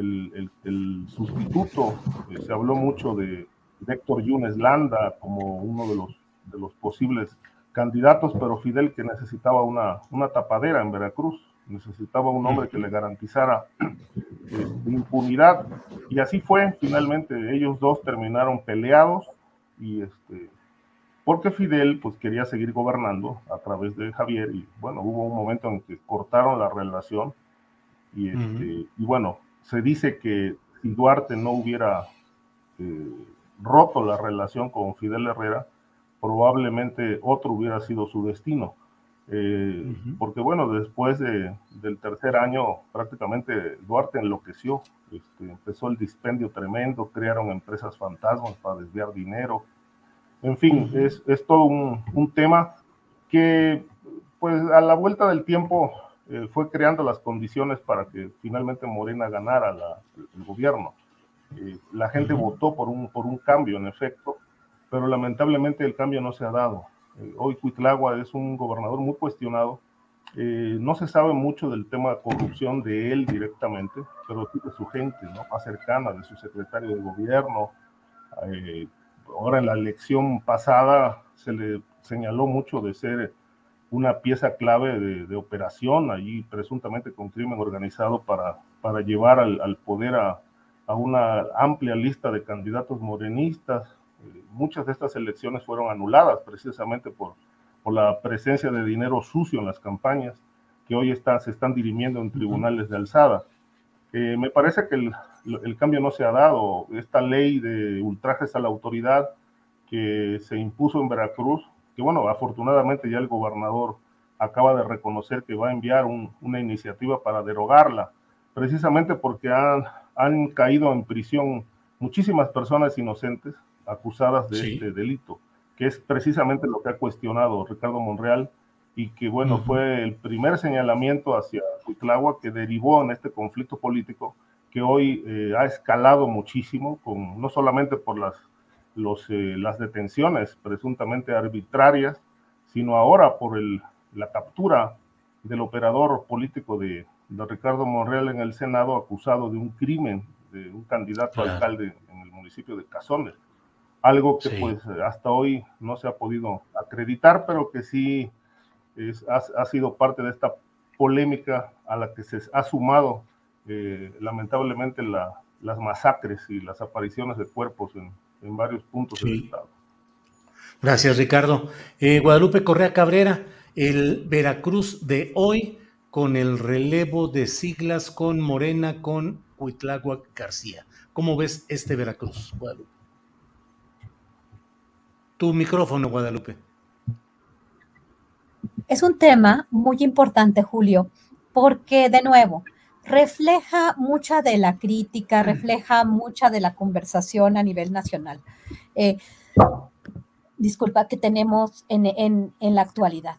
el, el, sustituto. Eh, se habló mucho de, Héctor Yunes Landa como uno de los, de los posibles candidatos, pero Fidel que necesitaba una, una tapadera en Veracruz, necesitaba un hombre que le garantizara este, impunidad. Y así fue, finalmente ellos dos terminaron peleados y este, porque Fidel pues quería seguir gobernando a través de Javier y bueno, hubo un momento en que cortaron la relación y, este, y bueno, se dice que si Duarte no hubiera eh, roto la relación con Fidel Herrera, probablemente otro hubiera sido su destino. Eh, porque bueno, después de, del tercer año prácticamente Duarte enloqueció, este, empezó el dispendio tremendo, crearon empresas fantasmas para desviar dinero, en fin, es, es, todo un, un, tema que pues a la vuelta del tiempo eh, fue creando las condiciones para que finalmente Morena ganara la, el gobierno. Eh, la gente votó por un, por un cambio, en efecto, pero lamentablemente el cambio no se ha dado. Eh, hoy Cuitlagua es un gobernador muy cuestionado. no se sabe mucho del tema de corrupción de él directamente, pero sí de su gente, ¿no? más cercana, de su secretario de gobierno. ahora en la elección pasada se le señaló mucho de ser una pieza clave de, operación allí presuntamente con crimen organizado para, para llevar al, al poder a, a, una amplia lista de candidatos morenistas. Eh, muchas de estas elecciones fueron anuladas precisamente por, por la presencia de dinero sucio en las campañas que hoy está, se están dirimiendo en tribunales de alzada. Eh, me parece que el, el, cambio no se ha dado. Esta ley de ultrajes a la autoridad que se impuso en Veracruz que bueno, afortunadamente ya el gobernador acaba de reconocer que va a enviar una iniciativa para derogarla, precisamente porque han, han caído en prisión muchísimas personas inocentes acusadas de este delito, que es precisamente lo que ha cuestionado Ricardo Monreal y que, bueno, fue el primer señalamiento hacia Cuitlagua que derivó en este conflicto político que hoy eh, ha escalado muchísimo, con, no solamente por las los, eh, las detenciones presuntamente arbitrarias, sino ahora por el, la captura del operador político de, de, Ricardo Monreal en el Senado acusado de un crimen de un candidato a alcalde en el municipio de Cazones. Algo que pues hasta hoy no se ha podido acreditar, pero que sí es, ha, ha, sido parte de esta polémica a la que se ha sumado eh, lamentablemente la, las masacres y las apariciones de cuerpos en, en varios puntos del estado. Gracias, Ricardo. Eh, Guadalupe Correa Cabrera, el Veracruz de hoy con el relevo de siglas con Morena, con Huitlagua García. ¿Cómo ves este Veracruz, Guadalupe? Tu micrófono, Guadalupe. Es un tema muy importante, Julio, porque de nuevo, refleja mucha de la crítica, refleja mucha de la conversación a nivel nacional. Eh, disculpa, que tenemos en, la actualidad.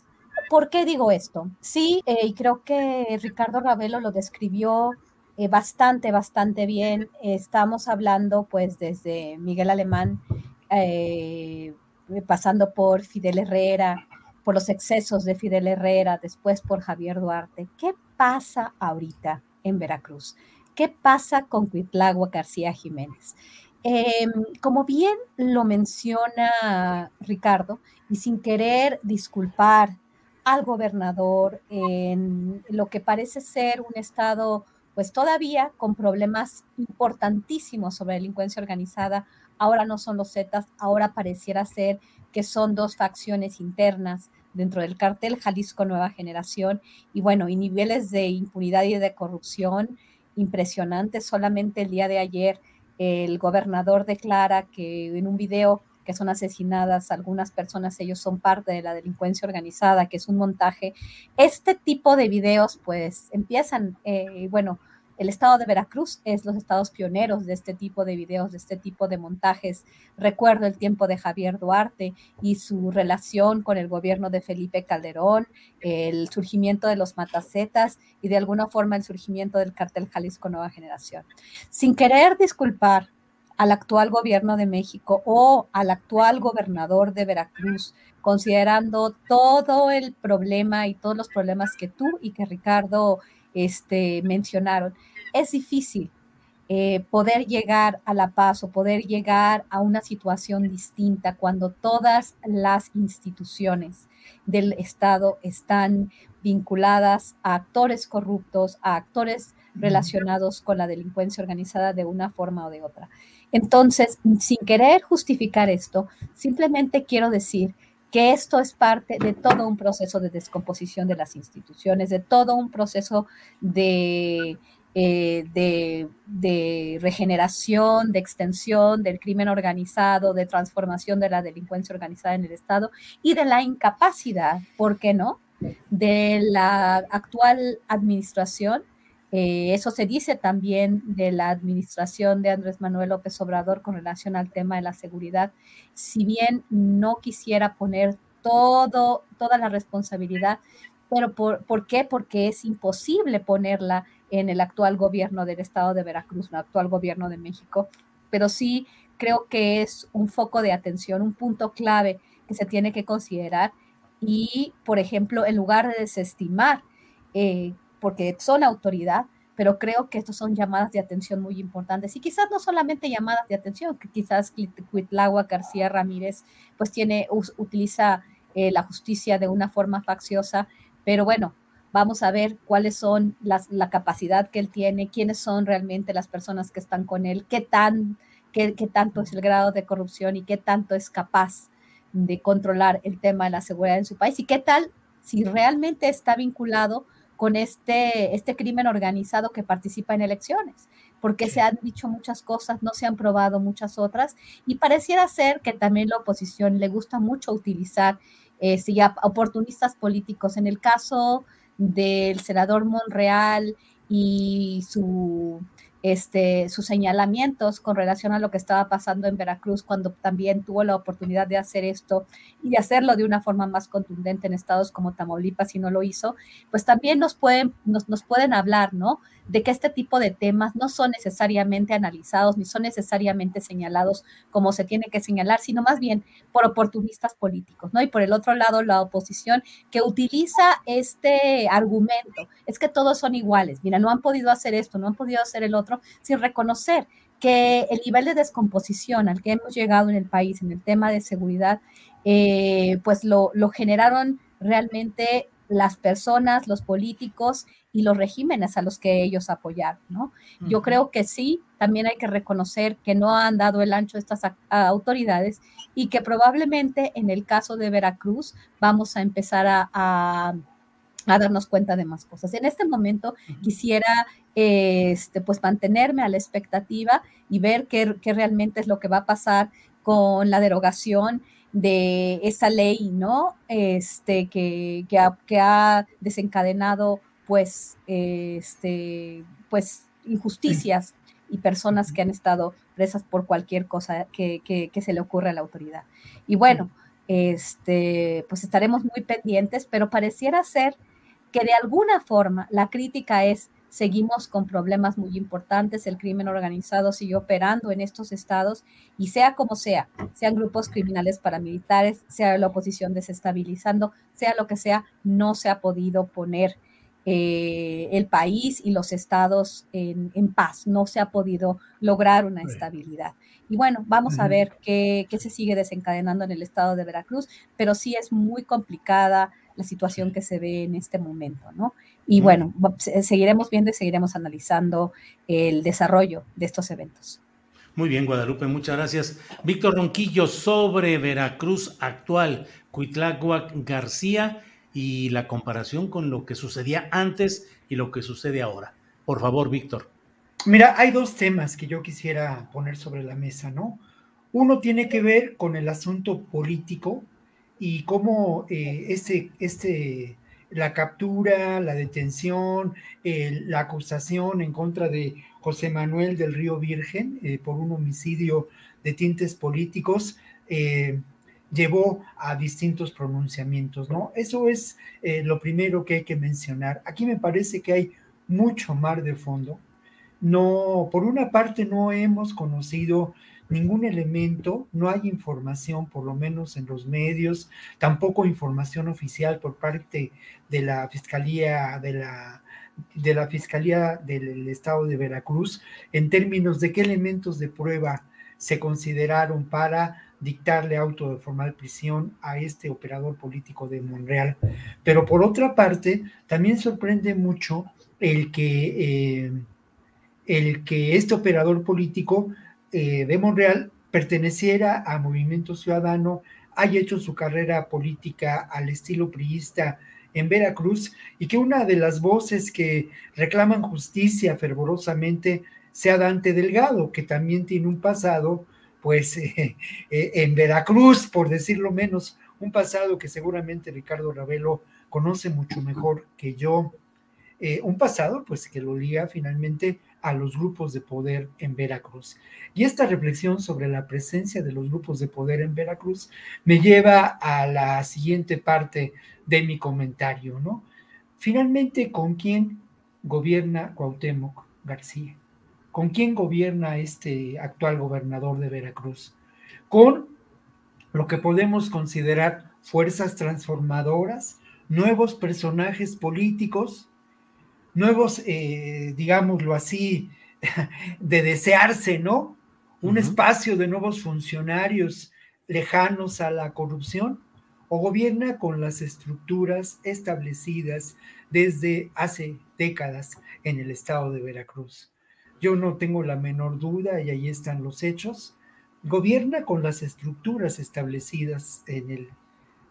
¿Por qué digo esto? Sí, eh, y creo que Ricardo Ravelo lo describió eh, bastante, bastante bien. estamos hablando pues desde Miguel Alemán pasando por Fidel Herrera, por los excesos de Fidel Herrera, después por Javier Duarte. ¿Qué pasa ahorita en Veracruz? ¿Qué pasa con Cuitlagua García Jiménez? Em, como bien lo menciona Ricardo, y sin querer disculpar al gobernador en lo que parece ser un estado, pues todavía con problemas importantísimos sobre delincuencia organizada, ahora no son los Zetas, ahora pareciera ser que son dos facciones internas dentro del cartel Jalisco Nueva Generación y bueno, y niveles de impunidad y de corrupción impresionantes. Solamente el día de ayer el gobernador declara que en un video que son asesinadas algunas personas, ellos son parte de la delincuencia organizada, que es un montaje. Este tipo de videos pues empiezan, eh, bueno, el estado de Veracruz es los estados pioneros de este tipo de videos, de este tipo de montajes. Recuerdo el tiempo de Javier Duarte y su relación con el gobierno de Felipe Calderón, el surgimiento de los matacetas y de alguna forma el surgimiento del cartel Jalisco Nueva Generación. Sin querer disculpar al actual gobierno de México o al actual gobernador de Veracruz, considerando todo el problema y todos los problemas que tú y que Ricardo este, mencionaron es difícil eh, poder llegar a la paz o poder llegar a una situación distinta cuando todas las instituciones del Estado están vinculadas a actores corruptos, a actores relacionados con la delincuencia organizada de una forma o de otra. Entonces, sin querer justificar esto, simplemente quiero decir que esto es parte de todo un proceso de descomposición de las instituciones, de todo un proceso de eh, de, regeneración, de extensión del crimen organizado, de transformación de la delincuencia organizada en el Estado y de la incapacidad, ¿por qué no?, de la actual administración. Eh, eso se dice también de la administración de Andrés Manuel López Obrador con relación al tema de la seguridad. Si bien no quisiera poner todo, toda la responsabilidad, pero ¿por qué? Porque es imposible ponerla en el actual gobierno del estado de Veracruz, el actual gobierno de México, pero sí creo que es un foco de atención, un punto clave que se tiene que considerar y, por ejemplo, en lugar de desestimar, eh, porque son autoridad, pero creo que estos son llamadas de atención muy importantes. Y quizás no solamente llamadas de atención, que quizás Cuitlagua García Ramírez pues tiene, utiliza eh, la justicia de una forma facciosa, pero bueno, vamos a ver cuáles son las, la capacidad que él tiene, quiénes son realmente las personas que están con él, qué, tan, qué, qué tanto es el grado de corrupción y qué tanto es capaz de controlar el tema de la seguridad en su país y qué tal si realmente está vinculado con este, este crimen organizado que participa en elecciones, porque se han dicho muchas cosas, no se han probado muchas otras, y pareciera ser que también la oposición le gusta mucho utilizar eh, oportunistas políticos. En el caso del senador Monreal y su este, sus señalamientos con relación a lo que estaba pasando en Veracruz cuando también tuvo la oportunidad de hacer esto y de hacerlo de una forma más contundente en estados como Tamaulipas y no lo hizo, pues también nos pueden, nos, nos pueden hablar, ¿no? De que este tipo de temas no son necesariamente analizados ni son necesariamente señalados como se tiene que señalar, sino más bien por oportunistas políticos, ¿no? Y por el otro lado, la oposición que utiliza este argumento, es que todos son iguales, mira, no han podido hacer esto, no han podido hacer el otro sin reconocer que el nivel de descomposición al que hemos llegado en el país en el tema de seguridad, eh, pues lo, generaron realmente las personas, los políticos y los regímenes a los que ellos apoyaron, ¿no? Yo creo que sí, también hay que reconocer que no han dado el ancho estas autoridades y que probablemente en el caso de Veracruz vamos a empezar a a darnos cuenta de más cosas. En este momento quisiera este, pues mantenerme a la expectativa y ver qué, realmente es lo que va a pasar con la derogación de esa ley, ¿no? Este, que, que, ha, desencadenado pues, este, pues injusticias y personas que han estado presas por cualquier cosa que, que, se le ocurra a la autoridad. Y bueno, este, pues estaremos muy pendientes, pero pareciera ser que de alguna forma la crítica es seguimos con problemas muy importantes, el crimen organizado sigue operando en estos estados y sea como sea, sean grupos criminales paramilitares, sea la oposición desestabilizando, sea lo que sea, no se ha podido poner eh, el país y los estados en, paz. No se ha podido lograr una estabilidad. Y bueno, vamos a ver qué, qué, se sigue desencadenando en el estado de Veracruz, pero sí es muy complicada la situación que se ve en este momento, ¿no? Y bueno, seguiremos viendo y seguiremos analizando el desarrollo de estos eventos. Muy bien, Guadalupe, muchas gracias. Víctor Ronquillo, sobre Veracruz actual, Cuitláhuac García y la comparación con lo que sucedía antes y lo que sucede ahora. Por favor, Víctor. Mira, hay dos temas que yo quisiera poner sobre la mesa, ¿no? Uno tiene que ver con el asunto político y cómo eh, este, este, la captura, la detención, la acusación en contra de José Manuel del Río Virgen eh, por un homicidio de tintes políticos, eh, llevó a distintos pronunciamientos, ¿no? Eso es eh, lo primero que hay que mencionar. Aquí me parece que hay mucho mar de fondo. No, por una parte no hemos conocido ningún elemento, no hay información, por lo menos en los medios, tampoco información oficial por parte de la Fiscalía de la de la Fiscalía del Estado de Veracruz en términos de qué elementos de prueba se consideraron para dictarle auto de formal prisión a este operador político de Monreal. Pero por otra parte, también sorprende mucho el que, eh, el que este operador político eh, de Monreal perteneciera a Movimiento Ciudadano, haya hecho su carrera política al estilo priista en Veracruz y que una de las voces que reclaman justicia fervorosamente sea Dante Delgado, que también tiene un pasado pues eh, eh, en Veracruz, por decirlo menos, un pasado que seguramente Ricardo Ravelo conoce mucho mejor que yo, un pasado pues que lo liga finalmente a los grupos de poder en Veracruz. Y esta reflexión sobre la presencia de los grupos de poder en Veracruz me lleva a la siguiente parte de mi comentario, ¿no? Finalmente, ¿con quién gobierna Cuauhtémoc García? ¿Con quién gobierna este actual gobernador de Veracruz? Con lo que podemos considerar fuerzas transformadoras, nuevos personajes políticos, nuevos, eh, digámoslo así, de desearse, ¿no? Un espacio de nuevos funcionarios lejanos a la corrupción, o gobierna con las estructuras establecidas desde hace décadas en el estado de Veracruz yo no tengo la menor duda y ahí están los hechos, gobierna con las estructuras establecidas en el,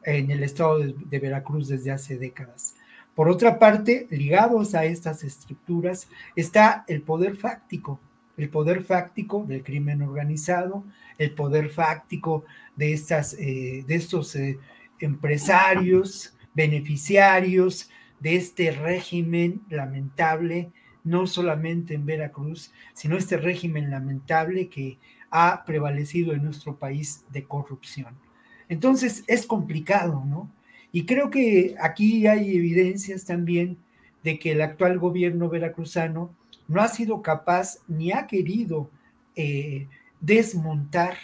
en el estado de, Veracruz desde hace décadas. Por otra parte, ligados a estas estructuras está el poder fáctico, el poder fáctico del crimen organizado, el poder fáctico de, estas, eh, de estos eh, empresarios, beneficiarios de este régimen lamentable no solamente en Veracruz, sino este régimen lamentable que ha prevalecido en nuestro país de corrupción. Entonces es complicado, ¿no? Y creo que aquí hay evidencias también de que el actual gobierno veracruzano no ha sido capaz ni ha querido eh, desmontar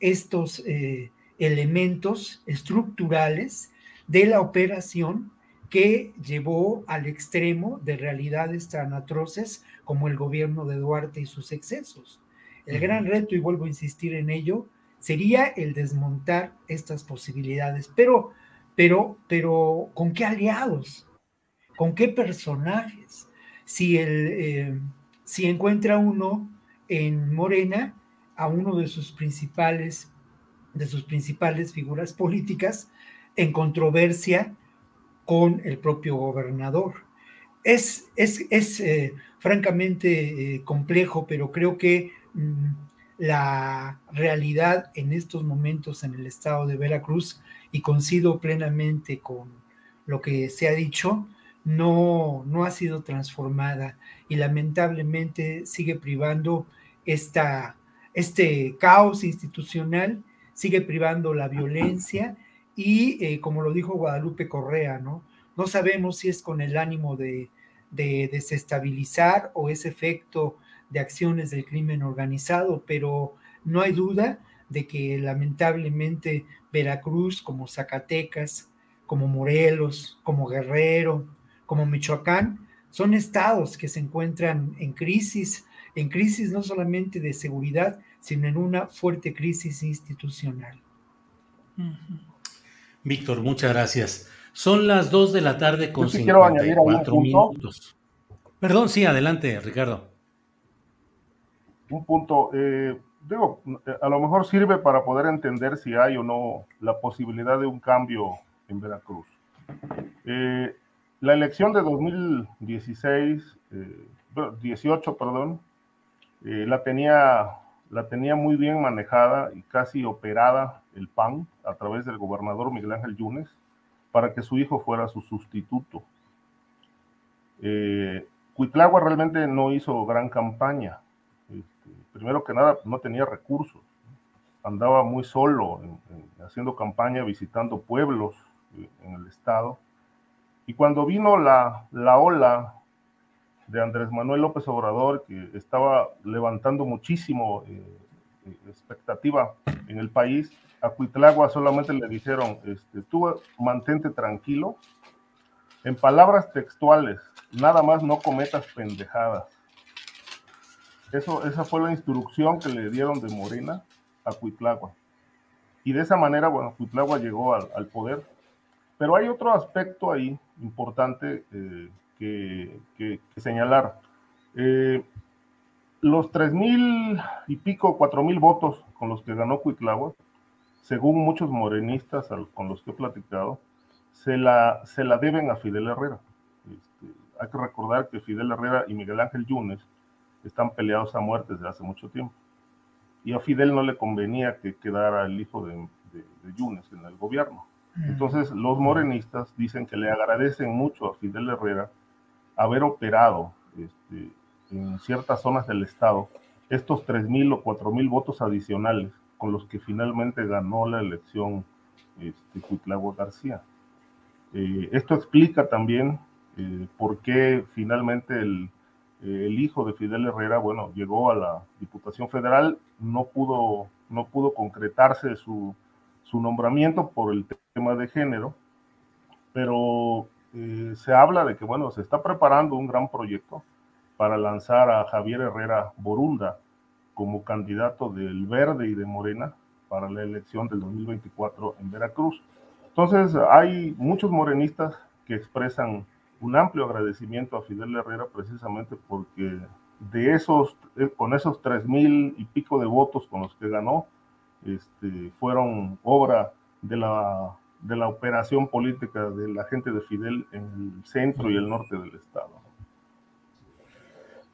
estos eh, elementos estructurales de la operación que llevó al extremo de realidades tan atroces como el gobierno de Duarte y sus excesos. El gran reto, y vuelvo a insistir en ello, sería el desmontar estas posibilidades. Pero, pero, pero, ¿con qué aliados? ¿Con qué personajes? Si, el, eh, si encuentra uno en Morena a uno de sus principales, de sus principales figuras políticas en controversia con el propio gobernador. Es, es, eh, francamente eh, complejo, pero creo que mm, la realidad en estos momentos en el estado de Veracruz, y coincido plenamente con lo que se ha dicho, no, no ha sido transformada y lamentablemente sigue privando esta, este caos institucional, sigue privando la violencia y eh, como lo dijo Guadalupe Correa, ¿no? No sabemos si es con el ánimo de, de desestabilizar o es efecto de acciones del crimen organizado, pero no hay duda de que lamentablemente Veracruz, como Zacatecas, como Morelos, como Guerrero, como Michoacán, son estados que se encuentran en crisis, en crisis no solamente de seguridad, sino en una fuerte crisis institucional. Víctor, muchas gracias. Son las 2 de la tarde con 54 minutos. Perdón, sí, adelante, Ricardo. Un punto, eh, digo, a lo mejor sirve para poder entender si hay o no la posibilidad de un cambio en Veracruz. Eh, la elección de 2016, 18, eh, perdón, la tenía la tenía muy bien manejada y casi operada el PAN a través del gobernador Miguel Ángel Yunes para que su hijo fuera su sustituto. Eh, Cuitlagua realmente no hizo gran campaña. Primero que nada, no tenía recursos. Andaba muy solo haciendo campaña, visitando pueblos eh, en el estado. Y cuando vino la, la ola de Andrés Manuel López Obrador, que estaba levantando muchísimo eh, eh, expectativa en el país, a Cuitlagua solamente le dijeron, este, tú mantente tranquilo, en palabras textuales, nada más no cometas pendejadas. Eso, esa fue la instrucción que le dieron de Morena a Cuitlagua. Y de esa manera, bueno, Cuitlagua llegó al, poder. Pero hay otro aspecto ahí importante eh, que, señalar. Eh, los tres mil y pico, cuatro mil votos con los que ganó Cuitlagua, según muchos morenistas con los que he platicado, se la, se la deben a Fidel Herrera. Este, hay que recordar que Fidel Herrera y Miguel Ángel Yunes están peleados a muerte desde hace mucho tiempo. Y a Fidel no le convenía que quedara el hijo de, de Yunes en el gobierno. Mm. Entonces los morenistas dicen que le agradecen mucho a Fidel Herrera haber operado este, en ciertas zonas del estado estos 3.000 o 4.000 votos adicionales con los que finalmente ganó la elección este, García. Eh, esto explica también eh, por qué finalmente el, el, hijo de Fidel Herrera, bueno, llegó a la Diputación Federal, no pudo, no pudo concretarse su, su nombramiento por el tema de género, pero eh, se habla de que, bueno, se está preparando un gran proyecto para lanzar a Javier Herrera Borunda como candidato del Verde y de Morena para la elección del 2024 en Veracruz. Entonces, hay muchos morenistas que expresan un amplio agradecimiento a Fidel Herrera precisamente porque de esos, eh, con esos tres mil y pico de votos con los que ganó, este, fueron obra de la de la operación política de la gente de Fidel en el centro y el norte del estado.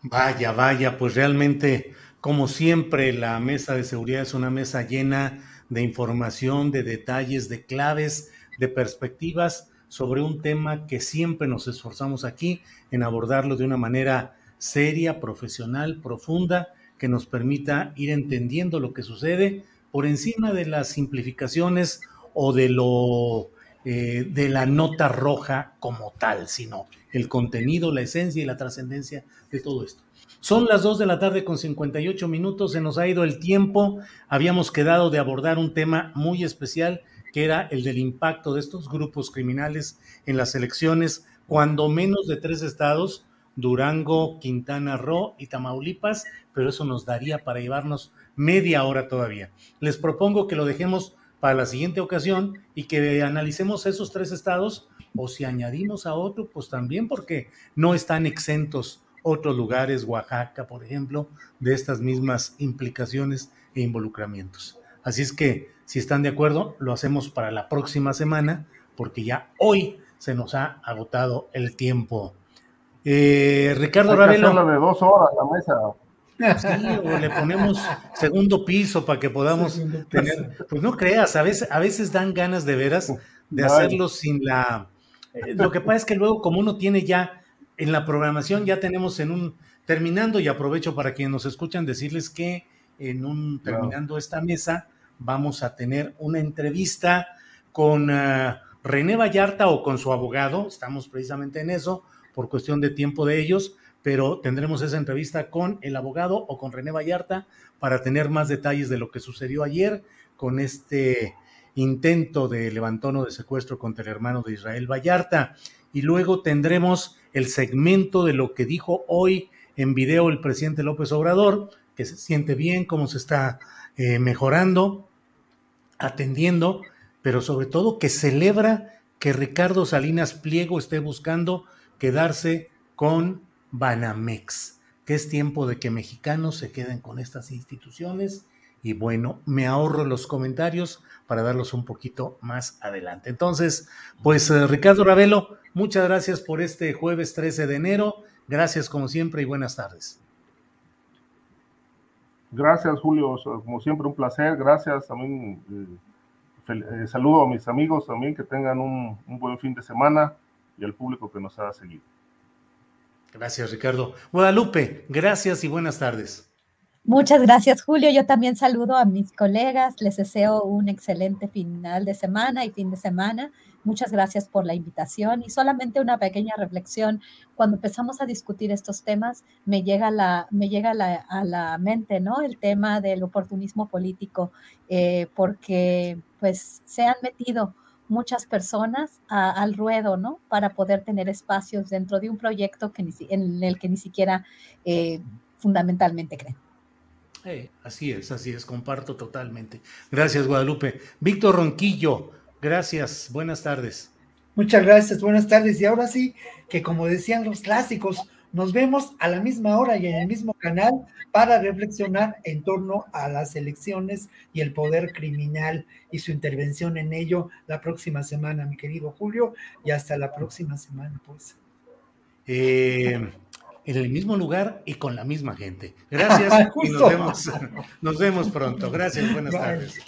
Vaya, vaya, pues realmente, como siempre, la mesa de seguridad es una mesa llena de información, de detalles, de claves, de perspectivas sobre un tema que siempre nos esforzamos aquí en abordarlo de una manera seria, profesional, profunda, que nos permita ir entendiendo lo que sucede por encima de las simplificaciones o de lo eh, de la nota roja como tal, sino el contenido, la esencia y la trascendencia de todo esto. Son las 2 de la tarde con 58 minutos, se nos ha ido el tiempo, habíamos quedado de abordar un tema muy especial que era el del impacto de estos grupos criminales en las elecciones, cuando menos de tres estados, Durango, Quintana Roo y Tamaulipas, pero eso nos daría para llevarnos media hora todavía. Les propongo que lo dejemos para la siguiente ocasión y que analicemos esos tres estados o si añadimos a otro, pues también porque no están exentos otros lugares, Oaxaca, por ejemplo, de estas mismas implicaciones e involucramientos. Así es que, si están de acuerdo, lo hacemos para la próxima semana, porque ya hoy se nos ha agotado el tiempo. Eh, Ricardo Ravelo. de dos horas la mesa. Sí, o le ponemos segundo piso para que podamos tener. Pues no creas, a veces, a veces dan ganas de veras de hacerlo sin la. Eh, lo que pasa es que luego, como uno tiene ya en la programación, ya tenemos en un. Terminando, y aprovecho para quienes nos escuchan decirles que en un. Terminando esta mesa, vamos a tener una entrevista con uh, René Vallarta o con su abogado, estamos precisamente en eso, por cuestión de tiempo de ellos, pero tendremos esa entrevista con el abogado o con René Vallarta para tener más detalles de lo que sucedió ayer con este intento de levantón o de secuestro contra el hermano de Israel Vallarta. Y luego tendremos el segmento de lo que dijo hoy en video el presidente López Obrador, que se siente bien, cómo se está eh, mejorando, atendiendo, pero sobre todo que celebra que Ricardo Salinas Pliego esté buscando quedarse con Banamex, que es tiempo de que mexicanos se queden con estas instituciones. Y bueno, me ahorro los comentarios para darlos un poquito más adelante. Entonces, pues eh, Ricardo Ravelo, muchas gracias por este jueves 13 de enero. Gracias como siempre y buenas tardes. Gracias, Julio. Como siempre, un placer. Gracias también. Eh, eh, saludo a mis amigos también que tengan un, un, buen fin de semana y al público que nos ha seguido. Gracias, Ricardo. Guadalupe, gracias y buenas tardes. Muchas gracias, Julio. Yo también saludo a mis colegas. Les deseo un excelente final de semana y fin de semana. Muchas gracias por la invitación y solamente una pequeña reflexión. Cuando empezamos a discutir estos temas, me llega, la, me llega la, a la mente, ¿no? El tema del oportunismo político, eh, porque pues se han metido muchas personas al ruedo, ¿no? Para poder tener espacios dentro de un proyecto que en el que ni siquiera eh, fundamentalmente creen así es, así es, comparto totalmente. Gracias, Guadalupe. Víctor Ronquillo, gracias, buenas tardes. Muchas gracias, buenas tardes. Y ahora sí, que como decían los clásicos, nos vemos a la misma hora y en el mismo canal para reflexionar en torno a las elecciones y el poder criminal y su intervención en ello la próxima semana, mi querido Julio, y hasta la próxima semana, pues. Eh, en el mismo lugar y con la misma gente. Gracias y nos vemos, nos vemos pronto. Gracias, buenas tardes.